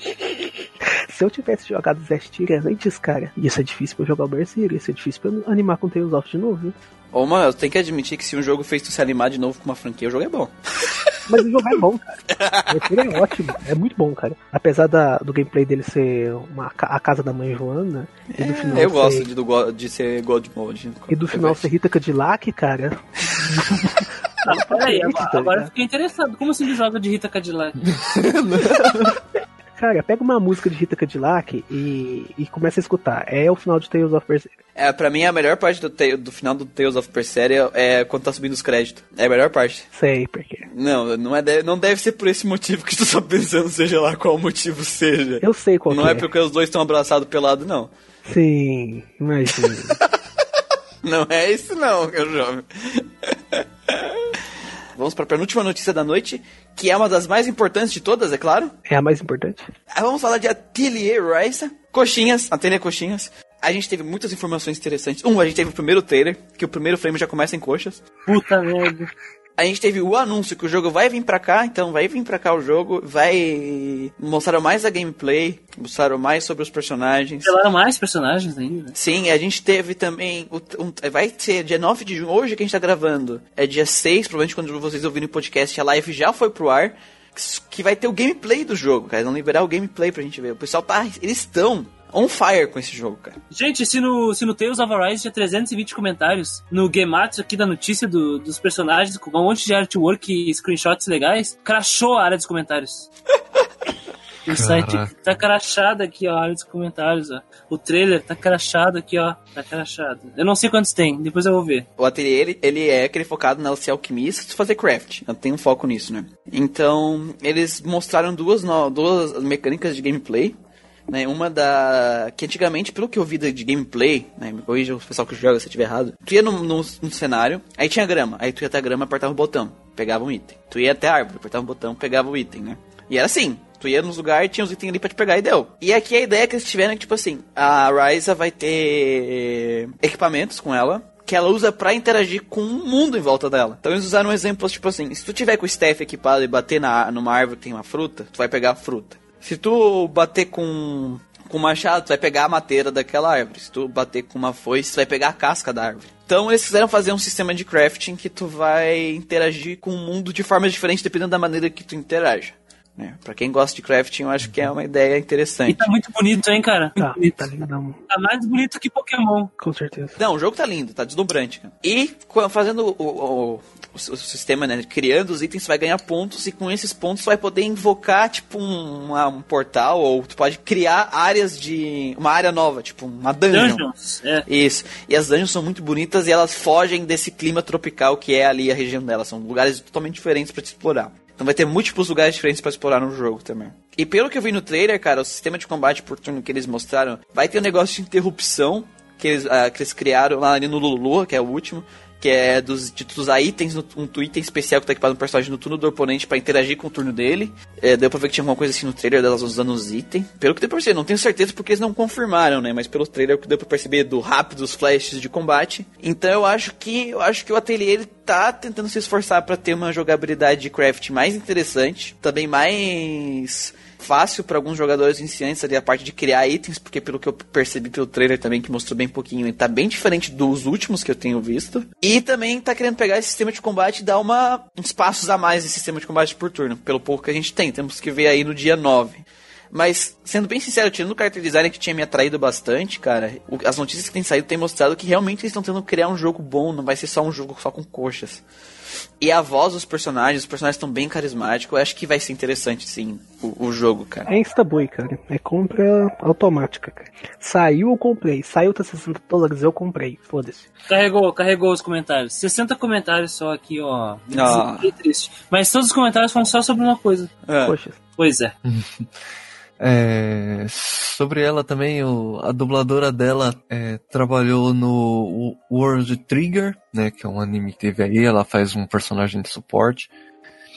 Se eu tivesse jogado Zestiria antes, cara, ia ser difícil pra eu jogar o Berserker, ia ser difícil pra eu animar com Tales of de novo, viu? Ô, mano, eu tenho que admitir que se um jogo fez tu se animar de novo com uma franquia, o jogo é bom. Mas o jogo é bom, cara. O Berserker é ótimo, é muito bom, cara. Apesar da, do gameplay dele ser uma, a casa da mãe Joana, e do final É, eu ser, gosto de, do de ser God Mode. e do final ser Rita Cadillac, cara. Não, peraí, Tá agora, agora eu fiquei interessado. Como assim ele joga de Rita Cadillac? Cara, pega uma música de Rita Cadillac e, e começa a escutar. É o final de Tales of Berserker. É, pra mim, a melhor parte do, do final do Tales of Berseria é quando tá subindo os créditos. É a melhor parte. Sei porque. Não, não, é, de- não deve ser por esse motivo que tu tá pensando, seja lá qual motivo seja. Eu sei qual não é é. porque os dois estão abraçados pelado, não. Sim, imagina. Não é isso não, meu jovem. Vamos para a penúltima notícia da noite, que é uma das mais importantes de todas, é claro. é a mais importante. Vamos falar de Atelier Rice. Coxinhas, Atelier Coxinhas. A gente teve muitas informações interessantes. Um, a gente teve o primeiro trailer, que o primeiro frame já começa em coxas. Puta merda. A gente teve o anúncio que o jogo vai vir pra cá, então vai vir pra cá o jogo, vai mostrar mais a gameplay, mostraram mais sobre os personagens. Revelaram mais personagens ainda. Sim, a gente teve também. o- um- vai ser dia 9 de junho, hoje que a gente tá gravando. É dia 6, provavelmente quando vocês ouvirem o podcast, a live já foi pro ar. Que vai ter o gameplay do jogo, cara. Eles vão liberar o gameplay pra gente ver. O pessoal tá. Eles estão on fire com esse jogo, cara. Gente, se no, se no Tales of Arise tinha 320 comentários, no Gematsu aqui da notícia do- dos personagens, com um monte de artwork e screenshots legais, crashou a área dos comentários. O site Caraca. tá crachado aqui, ó, a área dos comentários, ó. O trailer tá crachado aqui, ó. Tá crachado. Eu não sei quantos tem, depois eu vou ver. O ateliê, ele, ele é aquele focado na ser alquimista e fazer craft. Tem um foco nisso, né? Então, eles mostraram duas, no- duas mecânicas de gameplay. Né, uma da. Que antigamente, pelo que eu vi de gameplay, né? Me corrija o pessoal que joga se eu estiver errado. Tu ia no cenário, aí tinha grama. Aí tu ia até a grama, apertava um botão, pegava um item. Tu ia até a árvore, apertava um botão, pegava o item, né? E era assim. Tu ia nos lugares, tinha os itens ali pra te pegar e deu. E aqui a ideia que eles tiveram é que, tipo assim, a Ryza vai ter equipamentos com ela, que ela usa para interagir com o mundo em volta dela. Então eles usaram um exemplo tipo assim: se tu tiver com o staff equipado e bater na, numa árvore que tem uma fruta, tu vai pegar a fruta. Se tu bater com com machado, tu vai pegar a madeira daquela árvore. Se tu bater com uma foice, tu vai pegar a casca da árvore. Então eles quiseram fazer um sistema de crafting que tu vai interagir com o mundo de formas diferentes dependendo da maneira que tu interaja. Né? Pra quem gosta de crafting, eu acho que é uma ideia interessante. E tá muito bonito, hein, cara? Tá, bonito. tá lindão. Tá mais bonito que Pokémon. Com certeza. Não, o jogo tá lindo, tá deslumbrante. Cara. E fazendo o, o, o- o sistema, né? Criando os itens, você vai ganhar pontos e com esses pontos você vai poder invocar, tipo, um, uma- um portal ou tu pode criar áreas de... Uma área nova, tipo, uma dungeon. Dungeons. É. Isso. E as dungeons são muito bonitas e elas fogem desse clima tropical que é ali a região delas. São lugares totalmente diferentes pra te explorar. Então vai ter múltiplos lugares diferentes pra explorar no jogo também. E pelo que eu vi no trailer, cara, o sistema de combate por turno que eles mostraram, vai ter um negócio de interrupção que eles, ah, que eles criaram lá ali no Lulu, que é o último. Que é dos, tu usar itens, um item especial que tá equipado no personagem no turno do oponente pra interagir com o turno dele. É, deu pra ver que tinha alguma coisa assim no trailer delas usando os itens. Pelo que deu pra perceber, não tenho certeza porque eles não confirmaram, né? Mas pelo trailer o que deu pra perceber do rápido, os flashes de combate. Então eu acho que eu acho que o ateliê ele tá tentando se esforçar pra ter uma jogabilidade de craft mais interessante, também mais fácil para alguns jogadores iniciantes ali a parte de criar itens, porque pelo que eu percebi pelo trailer também, que mostrou bem pouquinho, ele tá bem diferente dos últimos que eu tenho visto. E também tá querendo pegar esse sistema de combate e dar uma, uns passos a mais nesse sistema de combate por turno, pelo pouco que a gente tem. Temos que ver aí no dia 9. Mas, sendo bem sincero, tirando o character design que tinha me atraído bastante, cara, o- as notícias que têm saído têm mostrado que realmente eles estão tentando criar um jogo bom, não vai ser só um jogo só com coxas. E a voz dos personagens, os personagens estão bem carismáticos, eu acho que vai ser interessante, sim, o, o jogo, cara. É Instaboy, cara. É compra automática, cara. Saiu, eu comprei. Saiu, tá 60 dólares, eu comprei. Foda-se. Carregou, carregou os comentários. 60 comentários só aqui, ó. Ah. Fiquei triste. Mas todos os comentários falam só sobre uma coisa. É. Poxa. Pois é. É, sobre ela também, o- a dubladora dela é, trabalhou no World Trigger, né, que é um anime que teve aí, ela faz um personagem de suporte.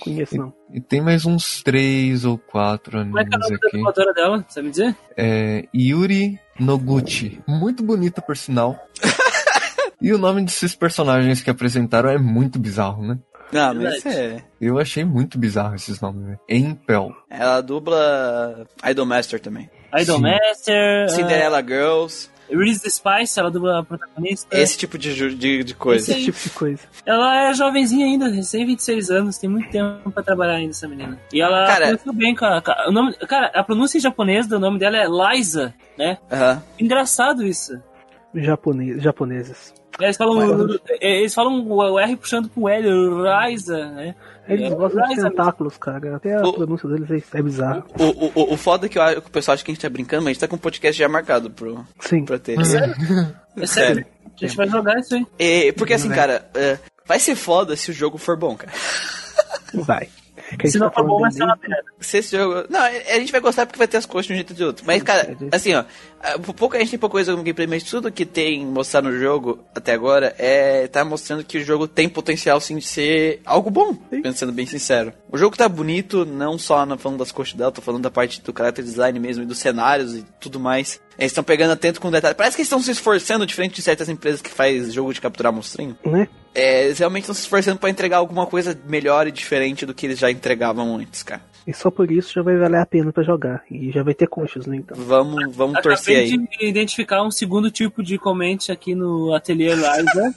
Conheço não. E tem mais uns três ou quatro Como é que é o animes nome da aqui. dubladora dela? Sabe me dizer? É Yuri Noguchi. Muito bonita, por sinal. e o nome desses personagens que apresentaram é muito bizarro, né? Não, mas Verdade. é. Eu achei muito bizarro esses nomes, né? Impel. Ela dubla Idolmaster também. Idolmaster. Cinderella Girls, Uh, Reese the Spice, ela dubla a protagonista. esse tipo de, de, de coisa. Esse tipo de coisa. Ela é jovenzinha ainda, recém 26 anos, tem muito tempo pra trabalhar ainda essa menina. E ela Cara- começou bem, cara. O nome, cara, a pronúncia em japonês do nome dela é Liza, né? Aham. Engraçado isso. Japonês, japoneses. Eles falam, eles falam o R puxando pro L, Liza, né? Eles É, gostam de tentáculos, cara. Até a O- pronúncia deles é, é bizarra. O, o, o, o foda é que, eu, que o pessoal acha que a gente tá brincando, mas a gente tá com um podcast já marcado pro, Sim. pra ter. É sério. A gente vai jogar isso aí. E, porque assim, cara, é, vai ser foda se o jogo for bom, cara. Vai. Que a Se não tá for bom, vai ser uma merda. Se esse jogo. Não, a gente vai gostar porque vai ter as coisas de um jeito ou de outro. Mas, cara, assim, ó. por Pouco a gente tem pouca coisa no gameplay, mas tudo que tem mostrado no jogo até agora é. tá mostrando que o jogo tem potencial sim de ser algo bom, pensando bem sincero. O jogo tá bonito, não só na, falando das coxas dela, tô falando da parte do character design mesmo e dos cenários e tudo mais. Eles estão pegando atento com detalhes. Parece que eles estão se esforçando, diferente de certas empresas que faz jogo de capturar monstrinho. Né? É, eles realmente estão se esforçando pra entregar alguma coisa melhor e diferente do que eles já entregavam antes, cara. E só por isso já vai valer a pena pra jogar. E já vai ter conchas, né? Então. Vamos, vamos torcer Acabei aí. de identificar um segundo tipo de comente aqui no Ateliê Liza.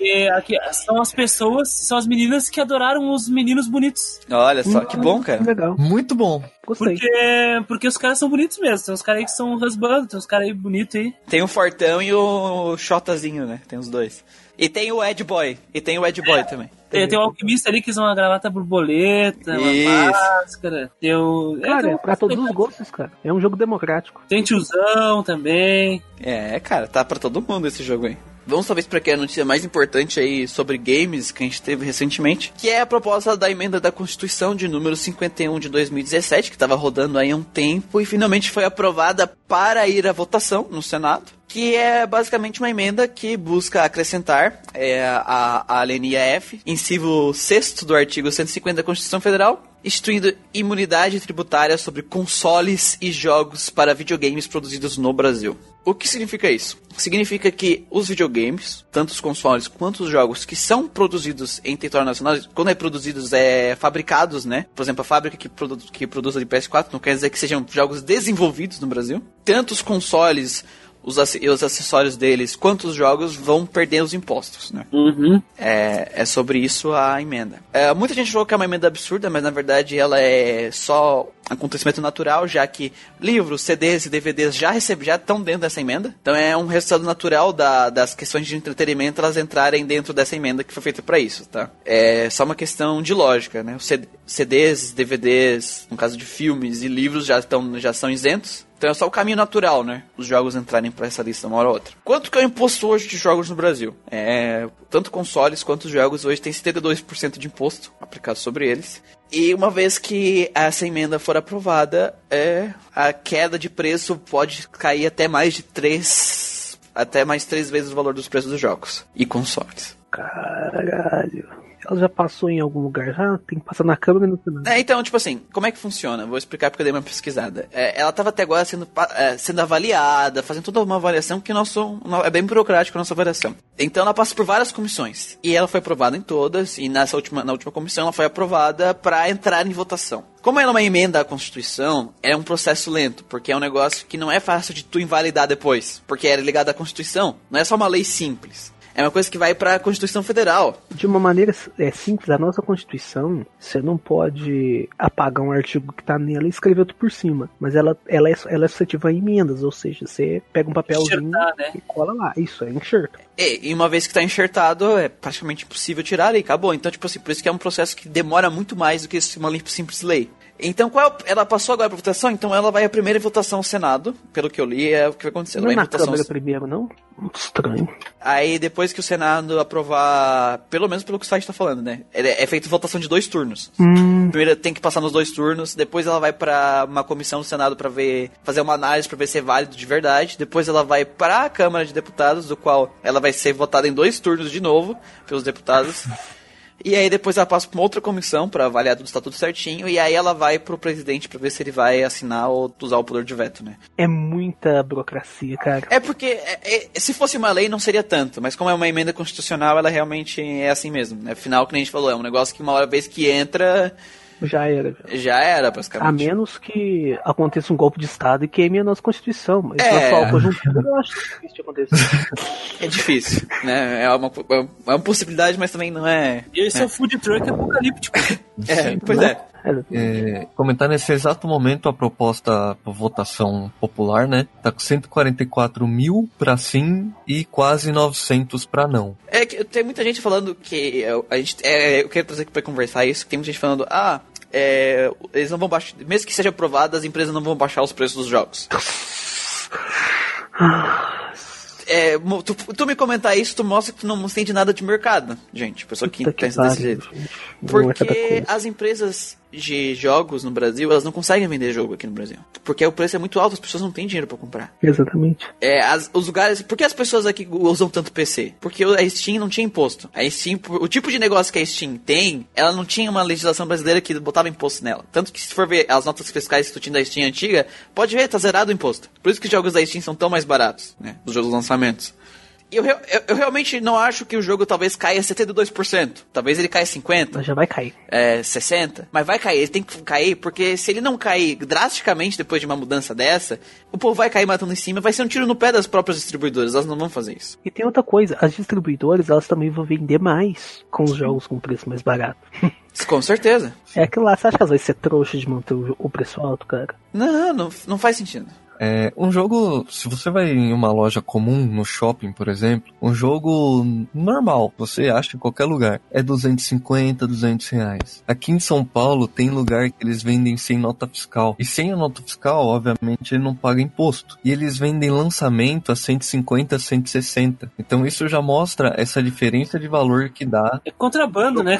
e aqui são as pessoas, são as meninas que adoraram os meninos bonitos. Olha só, que bom, cara. Legal. Muito bom. Gostei. Porque, porque os caras são bonitos mesmo. Tem uns caras aí que são rasbando, tem uns caras aí bonitos aí. Tem o Fortão e o Xotazinho, né? Tem os dois. E tem o Ed Boy. E tem o Ed Boy também. Tem, tem um alquimista ali que usa uma gravata borboleta, uma Isso. máscara. Tem o. Cara, tem é um- pra todos os gostos, cara. É um jogo democrático. Tem tiozão também. É, cara, tá pra todo mundo esse jogo aí. Vamos talvez pra que é a notícia mais importante aí sobre games que a gente teve recentemente, que é a proposta da emenda da Constituição de número 51 de 2017, que estava rodando aí há um tempo e finalmente foi aprovada para ir à votação no Senado, que é basicamente uma emenda que busca acrescentar é, a, a alenia F, inciso 6 do artigo 150 da Constituição Federal, instituindo imunidade tributária sobre consoles e jogos para videogames produzidos no Brasil. O que significa isso? Significa que os videogames, tanto os consoles quanto os jogos que são produzidos em território nacional, quando é produzidos, é fabricados, né? Por exemplo, a fábrica que, produ que produz a de PS4 não quer dizer que sejam jogos desenvolvidos no Brasil. Tanto os consoles os, os acessórios deles quanto os jogos vão perder os impostos, né? Uhum. É, é sobre isso a emenda. É, muita gente falou que é uma emenda absurda, mas na verdade ela é só acontecimento natural, já que livros, CDs e DVDs já recebe, já estão dentro dessa emenda. Então é um resultado natural da, das questões de entretenimento elas entrarem dentro dessa emenda que foi feita para isso, tá? É só uma questão de lógica, né? Os CDs, DVDs, no caso de filmes e livros já estão já são isentos. Então é só o caminho natural, né? Os jogos entrarem para essa lista uma hora ou outra. Quanto que é o imposto hoje de jogos no Brasil? É, tanto consoles quanto os jogos hoje tem 72% de imposto aplicado sobre eles. E uma vez que essa emenda for aprovada, é, a queda de preço pode cair até mais de 3 até mais três vezes o valor dos preços dos jogos e consoles. Caralho. Ela já passou em algum lugar já? Tem que passar na câmera e no. É, então, tipo assim, como é que funciona? Vou explicar porque eu dei uma pesquisada. É, ela estava até agora sendo, é, sendo avaliada, fazendo toda uma avaliação que nosso, é bem burocrático a nossa avaliação. Então ela passa por várias comissões. E ela foi aprovada em todas, e nessa última, na última comissão ela foi aprovada para entrar em votação. Como ela é uma emenda à Constituição, é um processo lento, porque é um negócio que não é fácil de tu invalidar depois, porque era ligado à Constituição. Não é só uma lei simples. É uma coisa que vai para a Constituição Federal. De uma maneira é, simples, a nossa Constituição, você não pode apagar um artigo que está nela e escrever outro por cima. Mas ela, ela, é, ela é suscetível a emendas, ou seja, você pega um papelzinho né? e cola lá. Isso, é enxerto. E, e uma vez que está enxertado, é praticamente impossível tirar e acabou. Então, tipo assim, por isso que é um processo que demora muito mais do que uma simples lei. Então, qual é ela passou agora para votação, então ela vai a primeira votação ao Senado, pelo que eu li, é o que vai acontecer. Não é na votação... Câmara primeiro, não? Muito estranho. Aí, depois que o Senado aprovar, pelo menos pelo que o site está falando, né? É, é feita votação de dois turnos. Hum. Primeiro tem que passar nos dois turnos, depois ela vai para uma comissão do Senado para ver, fazer uma análise para ver se é válido de verdade. Depois ela vai para a Câmara de Deputados, do qual ela vai ser votada em dois turnos de novo pelos deputados. E aí depois ela passa para uma outra comissão para avaliar tudo está tudo certinho. E aí ela vai pro presidente para ver se ele vai assinar ou usar o poder de veto, né? É muita burocracia, cara. É porque é, é, se fosse uma lei não seria tanto, mas como é uma emenda constitucional, ela realmente é assim mesmo. Né? Afinal, como a gente falou, é um negócio que uma vez que entra já era. Já, já era, basicamente. A menos que aconteça um golpe de Estado e queime a nossa Constituição. Mas é. na conjuntura eu acho difícil de acontecer. é difícil, né? É uma, é uma possibilidade, mas também não é. E esse né? é o food truck apocalíptico. é, pois é. É, comentar nesse exato momento a proposta para votação popular, né? Tá com 144 mil para sim e quase 900 para não. É que tem muita gente falando que a gente, é, eu quero trazer aqui para conversar isso. Tem muita gente falando, ah, é, eles não vão baixar, mesmo que seja aprovado, as empresas não vão baixar os preços dos jogos. É, tu, tu, me comentar isso, tu mostra que tu não entende nada de mercado, gente. Pessoa que pensa desse jeito. Porque as empresas de jogos no Brasil, elas não conseguem vender jogo aqui no Brasil. Porque o preço é muito alto, as pessoas não têm dinheiro para comprar. Exatamente. É, as, os lugares. Por que as pessoas aqui usam tanto PC? Porque a Steam não tinha imposto. A Steam, o tipo de negócio que a Steam tem, ela não tinha uma legislação brasileira que botava imposto nela. Tanto que se for ver as notas fiscais que tu tinha da Steam antiga, pode ver, tá zerado o imposto. Por isso que os jogos da Steam são tão mais baratos, né? Os jogos lançamentos. Eu, eu, eu, realmente não acho que o jogo talvez caia 72%. Talvez ele caia 50%. Mas já vai cair. É, 60%. Mas vai cair. Ele tem que cair, porque se ele não cair drasticamente depois de uma mudança dessa, o povo vai cair matando em cima. Vai ser um tiro no pé das próprias distribuidoras. Elas não vão fazer isso. E tem outra coisa. As distribuidoras, elas também vão vender mais com os jogos com preço mais barato. Com certeza. É aquilo lá. Você acha que elas vão ser trouxas de manter o preço alto, cara? Não, não, não faz sentido. É, um jogo, se você vai em uma loja comum, no shopping, por exemplo, um jogo normal, você acha em qualquer lugar, é 250, 200 reais. Aqui em São Paulo tem lugar que eles vendem sem nota fiscal. E sem a nota fiscal, obviamente, ele não paga imposto. E eles vendem lançamento a 150, 160. Então isso já mostra essa diferença de valor que dá. É contrabando, né?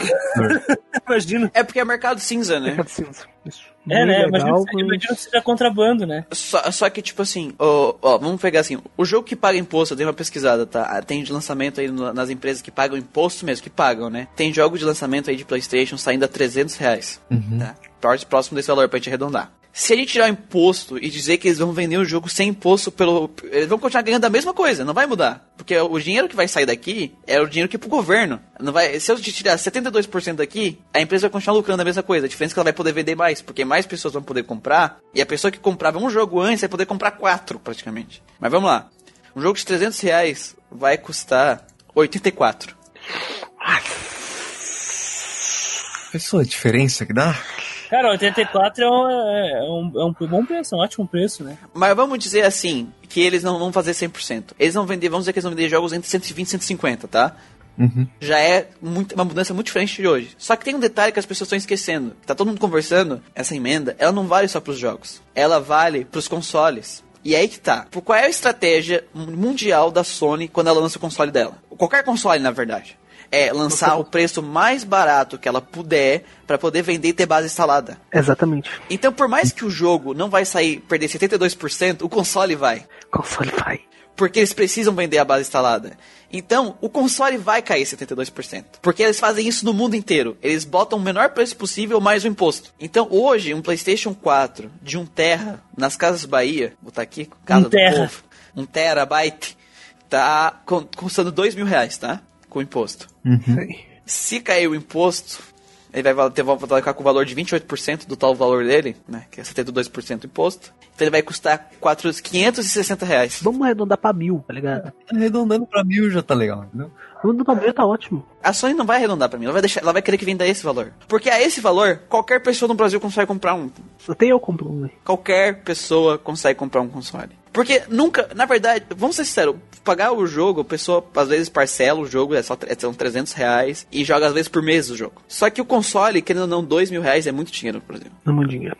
Imagino. É porque é mercado cinza, né? Mercado cinza. Isso. É, né? Legal, Imagina, mas- imagina que seja contrabando, né? Só, só que, tipo assim, ó, ó, vamos pegar assim, o jogo que paga imposto, eu dei uma pesquisada, tá? Ah, Tem de lançamento aí no- nas empresas que pagam imposto mesmo, que pagam, né? Tem jogo de lançamento aí de Playstation saindo a 300 reais, tá? Pró- Próximo desse valor pra gente arredondar. Se a gente tirar o imposto e dizer que eles vão vender o jogo sem imposto pelo. Eles vão continuar ganhando a mesma coisa, não vai mudar. Porque o dinheiro que vai sair daqui é o dinheiro que é pro governo. Não vai, se eu tirar 72% daqui, a empresa vai continuar lucrando a mesma coisa. A diferença é que ela vai poder vender mais, porque mais pessoas vão poder comprar. E a pessoa que comprava um jogo antes vai poder comprar quatro, praticamente. Mas vamos lá. Um jogo de 300 reais vai custar 84. Pensou a diferença que dá? Cara, 84 é um, é um, é um bom preço, um ótimo preço, né? Mas vamos dizer assim, que eles não vão fazer 100%. Eles vão vender, vamos dizer que eles vão vender jogos entre 120 e 150, tá? Uhum. já é muito- uma mudança muito diferente de hoje. Só que tem um detalhe que as pessoas estão esquecendo. Tá todo mundo conversando, essa emenda, ela não vale só pros jogos. Ela vale pros consoles. E aí que tá. Por qual é a estratégia mundial da Sony quando ela lança o console dela? Qualquer console, na verdade. É lançar o preço mais barato que ela puder pra poder vender e ter base instalada. Exatamente. Então, por mais que o jogo não vai sair perder 72%, o console vai. Console vai. Porque eles precisam vender a base instalada. Então, o console vai cair 72%. Porque eles fazem isso no mundo inteiro. Eles botam o menor preço possível mais o imposto. Então, hoje, um PlayStation 4 de 1 terra nas Casas Bahia, vou botar aqui, Casa Um terra. do Povo, 1 terabyte, tá custando 2 mil reais, tá? Com imposto. Sim. Se cair o imposto, ele vai ter, vai ficar com o valor de 28% do tal valor dele, né? Que é 72% do imposto. Então ele vai custar 4, 560 reais. Vamos arredondar pra mil, tá ligado? Arredondando pra mil já tá legal, entendeu? Arredondar pra mil tá ótimo. A Sony não vai arredondar pra mim, ela vai, deixar, ela vai querer que venda esse valor. Porque a esse valor, qualquer pessoa no Brasil consegue comprar um. Até eu compro um, né? Qualquer pessoa consegue comprar um console. Porque nunca, na verdade, vamos ser sinceros, pagar o jogo, a pessoa às vezes parcela o jogo, é só, é, são 300 reais, e joga às vezes por mês o jogo. Só que o console, querendo ou não, 2 mil reais é muito dinheiro Brasil. Não é dinheiro.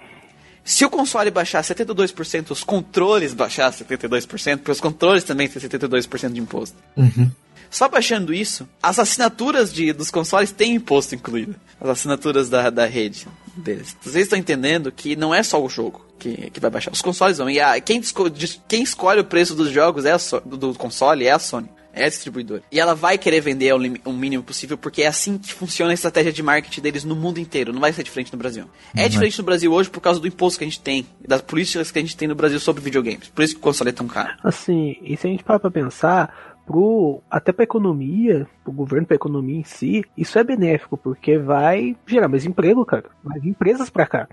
Se o console baixar 72%, os controles baixar 72%, porque os controles também têm 72% de imposto. Só baixando isso, as assinaturas de, dos consoles têm imposto incluído. As assinaturas da, da rede deles. Vocês estão entendendo que não é só o jogo que, que vai baixar. Os consoles vão. E a, quem, quem escolhe o preço dos jogos é a So- do, do console é a Sony. É a distribuidora. E ela vai querer vender o, o mínimo possível, porque é assim que funciona a estratégia de marketing deles no mundo inteiro. Não vai ser diferente no Brasil. É diferente no Brasil hoje por causa do imposto que a gente tem, das políticas que a gente tem no Brasil sobre videogames. Por isso que o console é tão caro. Assim, e se a gente parar pra pensar, pro, até pra economia, pro governo, pra economia em si, isso é benéfico, porque vai gerar mais emprego, cara. Vir empresas pra cá.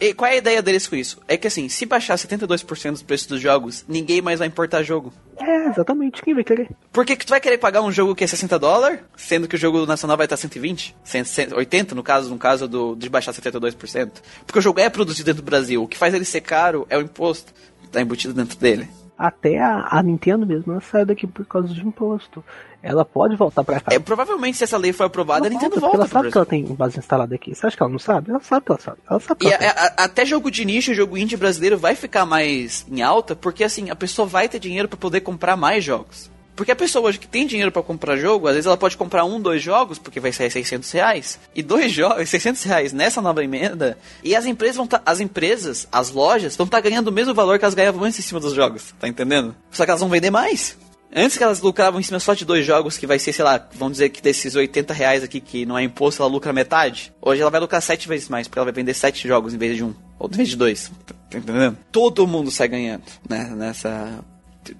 E qual é a ideia deles com isso? É que assim, se baixar 72% dos preços dos jogos, ninguém mais vai importar jogo. É, exatamente. Quem vai querer? Por que, que tu vai querer pagar um jogo que é 60 dólares, sendo que o jogo nacional vai estar 120? 100, 100, 80 no caso, no caso do, de baixar 72%? Porque o jogo é produzido dentro do Brasil. O que faz ele ser caro é o imposto. que Tá embutido dentro dele. Até a, a Nintendo mesmo, ela saiu daqui por causa de imposto. Ela pode voltar pra cá. É, provavelmente, se essa lei for aprovada, a Nintendo porque volta ela sabe que ela Brasil. tem base instalada aqui. Você acha que ela não sabe? Ela sabe que ela sabe. Ela sabe E ela a- a- até jogo de nicho, jogo indie brasileiro vai ficar mais em alta, porque assim, a pessoa vai ter dinheiro pra poder comprar mais jogos. Porque a pessoa hoje que tem dinheiro pra comprar jogo, às vezes ela pode comprar um, dois jogos, porque vai sair 600 reais. E dois jogos, 600 reais nessa nova emenda. E as empresas vão tá, as empresas, as lojas, vão estar ganhando o mesmo valor que elas ganhavam antes em cima dos jogos. Tá entendendo? Só que elas vão vender mais. Antes que elas lucravam em cima só de dois jogos, que vai ser, sei lá, vamos dizer que desses 80 reais aqui, que não é imposto, ela lucra metade. Hoje ela vai lucrar sete vezes mais, porque ela vai vender sete jogos em vez de um. Ou em vez de dois. Tá entendendo? Todo mundo sai ganhando, né? Nessa.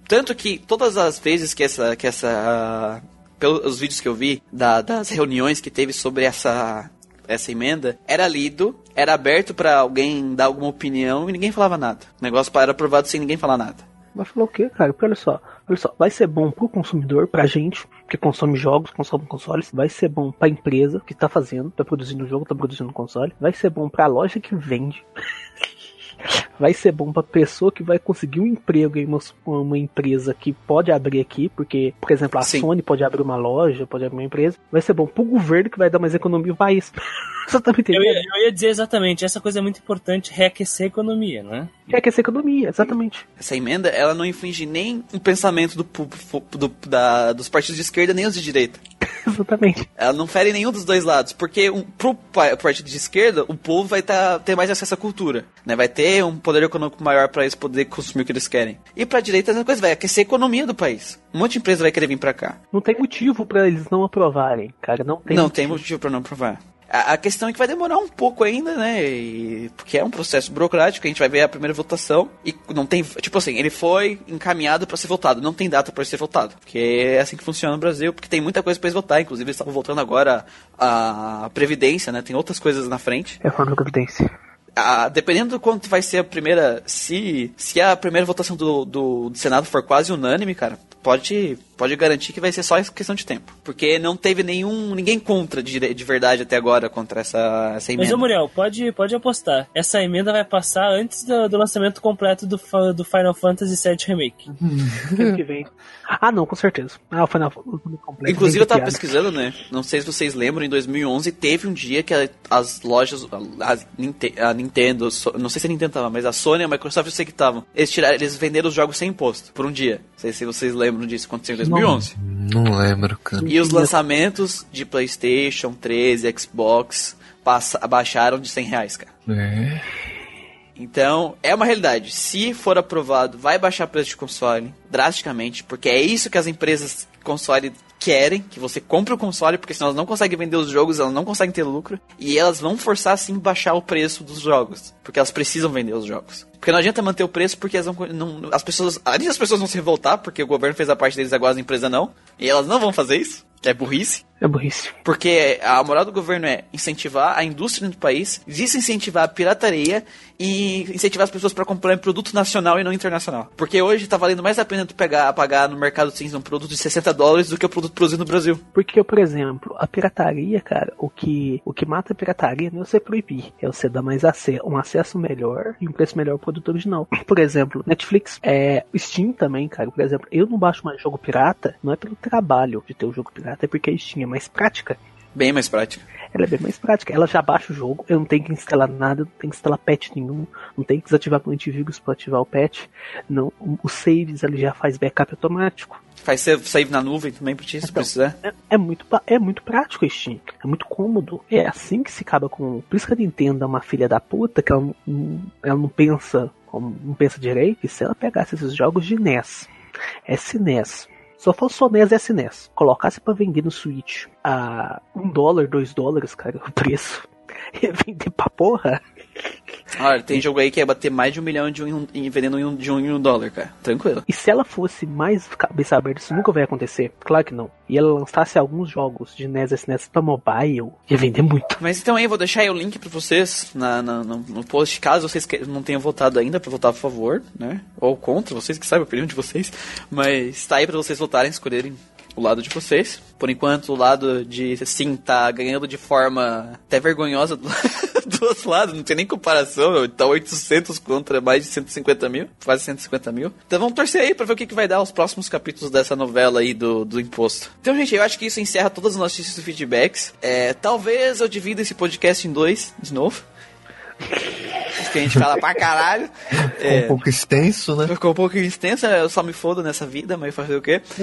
Tanto que todas as vezes que essa. Que essa pelos vídeos que eu vi da- das reuniões que teve sobre essa. Essa emenda era lido, era aberto pra alguém dar alguma opinião e ninguém falava nada. O negócio era aprovado sem ninguém falar nada. Vai falar o quê, cara? Porque olha só, olha só, vai ser bom pro consumidor, pra gente, que consome jogos, consome consoles, vai ser bom pra empresa que tá fazendo, tá produzindo jogo, tá produzindo console, vai ser bom pra loja que vende. Vai ser bom pra pessoa que vai conseguir um emprego em uma, uma empresa que pode abrir aqui, porque, por exemplo, a Sim. Sony pode abrir uma loja, pode abrir uma empresa. Vai ser bom pro governo que vai dar mais economia ao país. Você tá me Eu entendendo? ia, eu ia dizer exatamente, essa coisa é muito importante, reaquecer a economia, né? É que essa economia, exatamente. Essa emenda, ela não inflige nem o pensamento do, do- da- dos partidos de esquerda nem os de direita. Exatamente. Ela não fere nenhum dos dois lados, porque um, pro partido de esquerda, o povo vai tá, ter mais acesso à cultura, né? Vai ter um poder econômico maior para eles poder consumir o que eles querem. E pra direita, a mesma coisa, vai aquecer a economia do país. Um monte de empresa vai querer vir pra cá. Não tem motivo para eles não aprovarem, cara. Não tem Não motivo. tem motivo pra não aprovar. A, a questão é que vai demorar um pouco ainda, né? E- porque é um processo burocrático, a gente vai ver a primeira votação e não tem. Tipo assim, ele foi encaminhado pra ser votado, não tem data pra ser votado. Porque é assim que funciona no Brasil, porque tem muita coisa pra eles votar. Inclusive, eles estavam votando agora a Previdência, né? Tem outras coisas na frente. É forma de providência. Ah, dependendo do quanto vai ser a primeira. Se, se a primeira votação do, do, do Senado for quase unânime, cara, pode, pode garantir que vai ser só questão de tempo. Porque não teve nenhum. ninguém contra de, de verdade até agora contra essa, essa emenda. Mas, ô Muriel, pode, pode apostar. Essa emenda vai passar antes do, do lançamento completo do, do Final Fantasy VII Remake. Ano que vem. Ah, não, com certeza. Ah, o Final Fantasy completo. Inclusive, eu tava pesquisando, né? Não sei se vocês lembram, em 2011 teve um dia que a- as lojas, a, a Ninte- a Nintendo, não sei se a Nintendo tava, mas a Sony e a Microsoft eu sei que estavam. Eles, tiraram, eles venderam os jogos sem imposto, por um dia. Não sei se vocês lembram disso, aconteceu em 2011. Não lembro, cara. E os lançamentos de PlayStation 13, Xbox, passa, abaixaram de 100 reais, cara. É. Então, é uma realidade. Se for aprovado, vai baixar o preço de console drasticamente, porque é isso que as empresas de console querem, que você compre o console, porque senão elas não conseguem vender os jogos, elas não conseguem ter lucro, e elas vão forçar sim baixar o preço dos jogos, porque elas precisam vender os jogos. Porque não adianta manter o preço porque elas não, não- as pessoas, além das pessoas vão se revoltar, porque o governo fez a parte deles agora as empresas não, e elas não vão fazer isso, é burrice. É burrice. Porque a moral do governo é incentivar a indústria do país, desincentivar a pirataria e incentivar as pessoas para comprarem produto nacional e não internacional. Porque hoje tá valendo mais a pena tu pegar, pagar no mercado cinza um produto de 60 dólares do que o produto produzido no Brasil. Porque, por exemplo, a pirataria, cara, o que, o que mata a pirataria não é você proibir, é você dar mais acesso, um acesso melhor e um preço melhor ao produto original. Por exemplo, Netflix, é, Steam também, cara. Por exemplo, eu não baixo mais jogo pirata, não é pelo trabalho de ter o jogo pirata, é porque a Steam é mais prática. Bem mais prático. Ela é bem mais prática. Ela já baixa o jogo, eu não tenho que instalar nada, não tenho que instalar patch nenhum, não tenho que desativar o antivírus para ativar o patch. Não, os saves ele já faz backup automático. Faz save na nuvem também pra ti, se Então, precisar. É, é muito, é muito prático a Steam. É muito cômodo. É assim que se acaba com. Por isso que a Nintendo é uma filha da puta, que ela ela não pensa como não pensa direito. E se ela pegasse esses jogos de NES, SNES, só fosse só NES e SNES, colocasse pra vender no Switch a um dólar, dois dólares, cara, o preço. Ia vender pra porra. Olha, tem jogo aí que ia bater mais de um milhão de um, em vendendo um, de um, em um dólar, cara. Tranquilo. E se ela fosse mais cabeça aberta, isso nunca vai acontecer. Claro que não. E ela lançasse alguns jogos de NES e SNES pra mobile, ia vender muito. Mas então aí, vou deixar aí o link pra vocês na, na- no, no post, caso vocês que- não tenham votado ainda, pra votar a favor, né? Ou contra, vocês que sabem a opinião de vocês. Mas tá aí pra vocês votarem, escolherem o lado de vocês. Por enquanto, o lado de sim tá ganhando de forma até vergonhosa do, do outro lado, não tem nem comparação. Tá 800 contra mais de 150 mil, quase 150 mil. Então vamos torcer aí pra ver o que, que vai dar os próximos capítulos dessa novela aí do, do imposto. Então, gente, eu acho que isso encerra todas as notícias e feedbacks. É, talvez eu divida esse podcast em dois, de novo. Que a gente fala pra caralho. É. Um pouco extenso, né? Ficou um pouco extensa, eu só me fodo nessa vida, mas fazer o quê?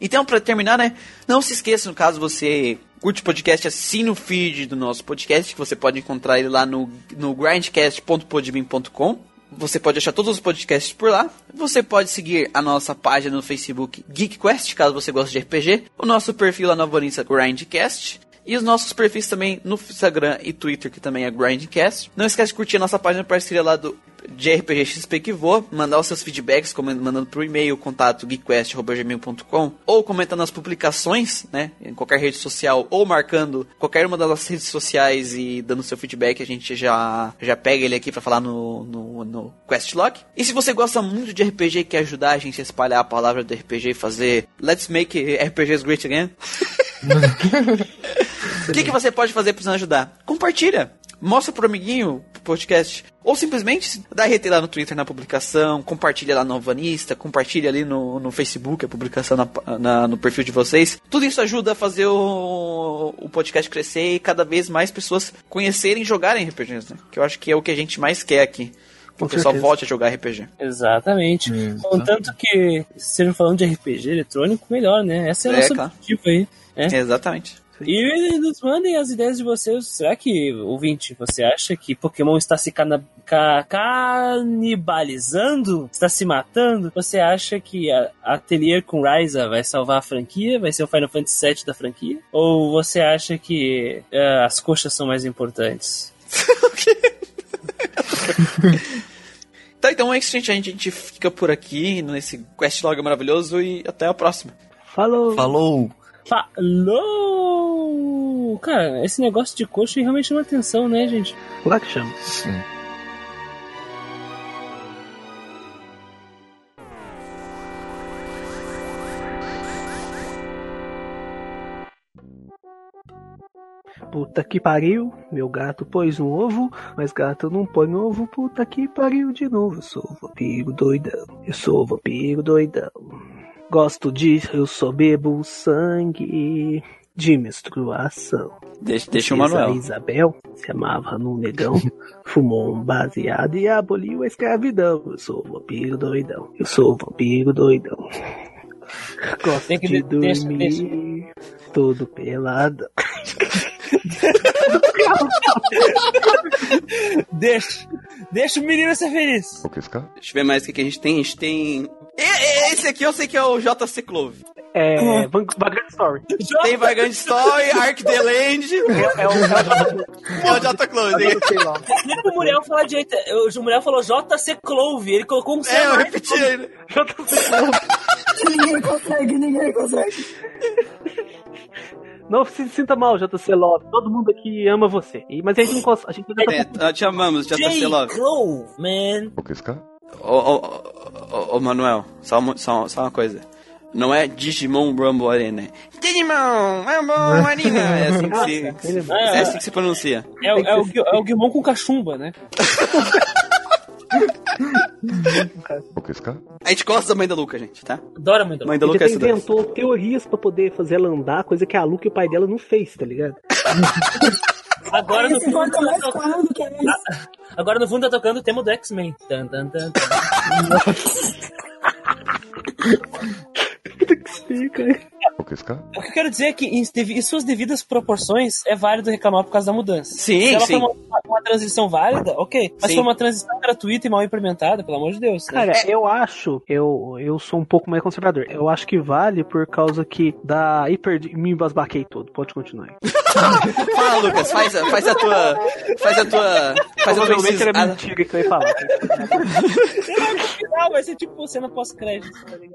então, pra terminar, né? Não se esqueça, no caso você curte o podcast, assine o feed do nosso podcast, que você pode encontrar ele lá no, no grindcast.podbean.com. Você pode achar todos os podcasts por lá. Você pode seguir a nossa página no Facebook GeekQuest, caso você goste de RPG. O nosso perfil lá no Alvorista Grindcast. E os nossos perfis também no Instagram e Twitter, que também é Grindcast. Não esquece de curtir a nossa página parceria lá do de RPG XP que voa, mandar os seus feedbacks, mandando pro e-mail, contato geekquest.gmail.com ou comentando nas publicações, né, em qualquer rede social, ou marcando qualquer uma das nossas redes sociais e dando seu feedback, a gente já, já pega ele aqui pra falar no, no, no Questlog. E se você gosta muito de RPG e quer ajudar a gente a espalhar a palavra do RPG e fazer Let's Make RPGs Great Again, o que, que você pode fazer pra nos ajudar? Compartilha. Mostra pro amiguinho o podcast. Ou simplesmente dá RT lá no Twitter na publicação, compartilha lá no Alvanista, compartilha ali no, no Facebook a publicação na, na- no perfil de vocês. Tudo isso ajuda a fazer o, o podcast crescer e cada vez mais pessoas conhecerem e jogarem RPGs, né? Que eu acho que é o que a gente mais quer aqui. o Com pessoal volte a jogar RPG. Exatamente. Hum, Contanto que estejam falando de RPG eletrônico, melhor, né? Essa é a É, nossa claro. objetivo aí. Exatamente. E nos mandem as ideias de vocês. Será que, ouvinte, você acha que Pokémon está se cana- ca- canibalizando? Está se matando? Você acha que a Atelier com Ryza vai salvar a franquia? Vai ser o Final Fantasy VII da franquia? Ou você acha que eh, as coxas são mais importantes? Tá, então é isso, gente. A gente, fica por aqui nesse questlog maravilhoso e até a próxima. Falou! Falou! Falou! Cara, esse negócio de coxa realmente chama atenção, né, gente? Lá que chama. Sim. Puta que pariu, meu gato pôs um ovo, mas gato não põe ovo, puta que pariu de novo. Eu sou vampiro doidão, eu sou vampiro doidão. Gosto de, eu só bebo sangue de menstruação. Deixa, deixa o Manuel. Isabel se amava num negão, fumou um baseado e aboliu a escravidão. Eu sou vampiro doidão, eu sou vampiro doidão. Gosto Tem que de de- deixa- dormir todo pelado. Deixa, deixa o menino ser feliz. Deixa eu ver mais o que a gente tem. A gente tem. E- e- Esse aqui eu sei que é o JC Clove. É, Van- Vagrant Story. Tem Vagrant Story, Ark the Land. É, é o, É o J Clove. hein? sei lá. Explica o Muriel falar direito. O Muriel falou JC Clove, ele colocou um C. É, eu a mais. repeti ainda. Ninguém consegue, ninguém consegue. Não se sinta mal, JC Love. Todo mundo aqui ama você. E- Mas a gente não consegue. A gente não É, te amamos, JC J. Love. Clove, man. Ô, ô, ô, ô, ô, Manuel, só, uma- só, só uma coisa. Não é Digimon Rumble Arena. é Digimon Rumble Arena. É assim que se, que se- é assim que se pronuncia. É, o- é, o, é o Guimon com cachumba, né? A gente gosta da mãe da Luca, gente, tá? Adora muito. Mãe da Luca é até estudante. inventou teorias pra poder fazer ela andar, coisa que a Luke e o pai dela não fez, tá ligado? Agora no, fundo tá mais to- quando que é isso. agora no fundo tá tocando o tema do X-Men. Tan, tan, tan, tan. Sim, cara. O que eu quero dizer é que em, em suas devidas proporções é válido reclamar por causa da mudança. Sim, Se ela sim. for uma, uma transição válida, ok. Mas Sim. for uma transição gratuita e mal implementada, pelo amor de Deus. né? Cara, eu acho, eu, eu sou um pouco mais conservador. Eu acho que vale por causa que da hiper. Me embasbaquei todo. Pode continuar aí. Fala, Lucas, faz, a- faz a tua. Faz a tua. Faz a tua Provavelmente era incisão. mentira que eu ia falar. No final vai ser tipo cena pós-crédito, tá ligado?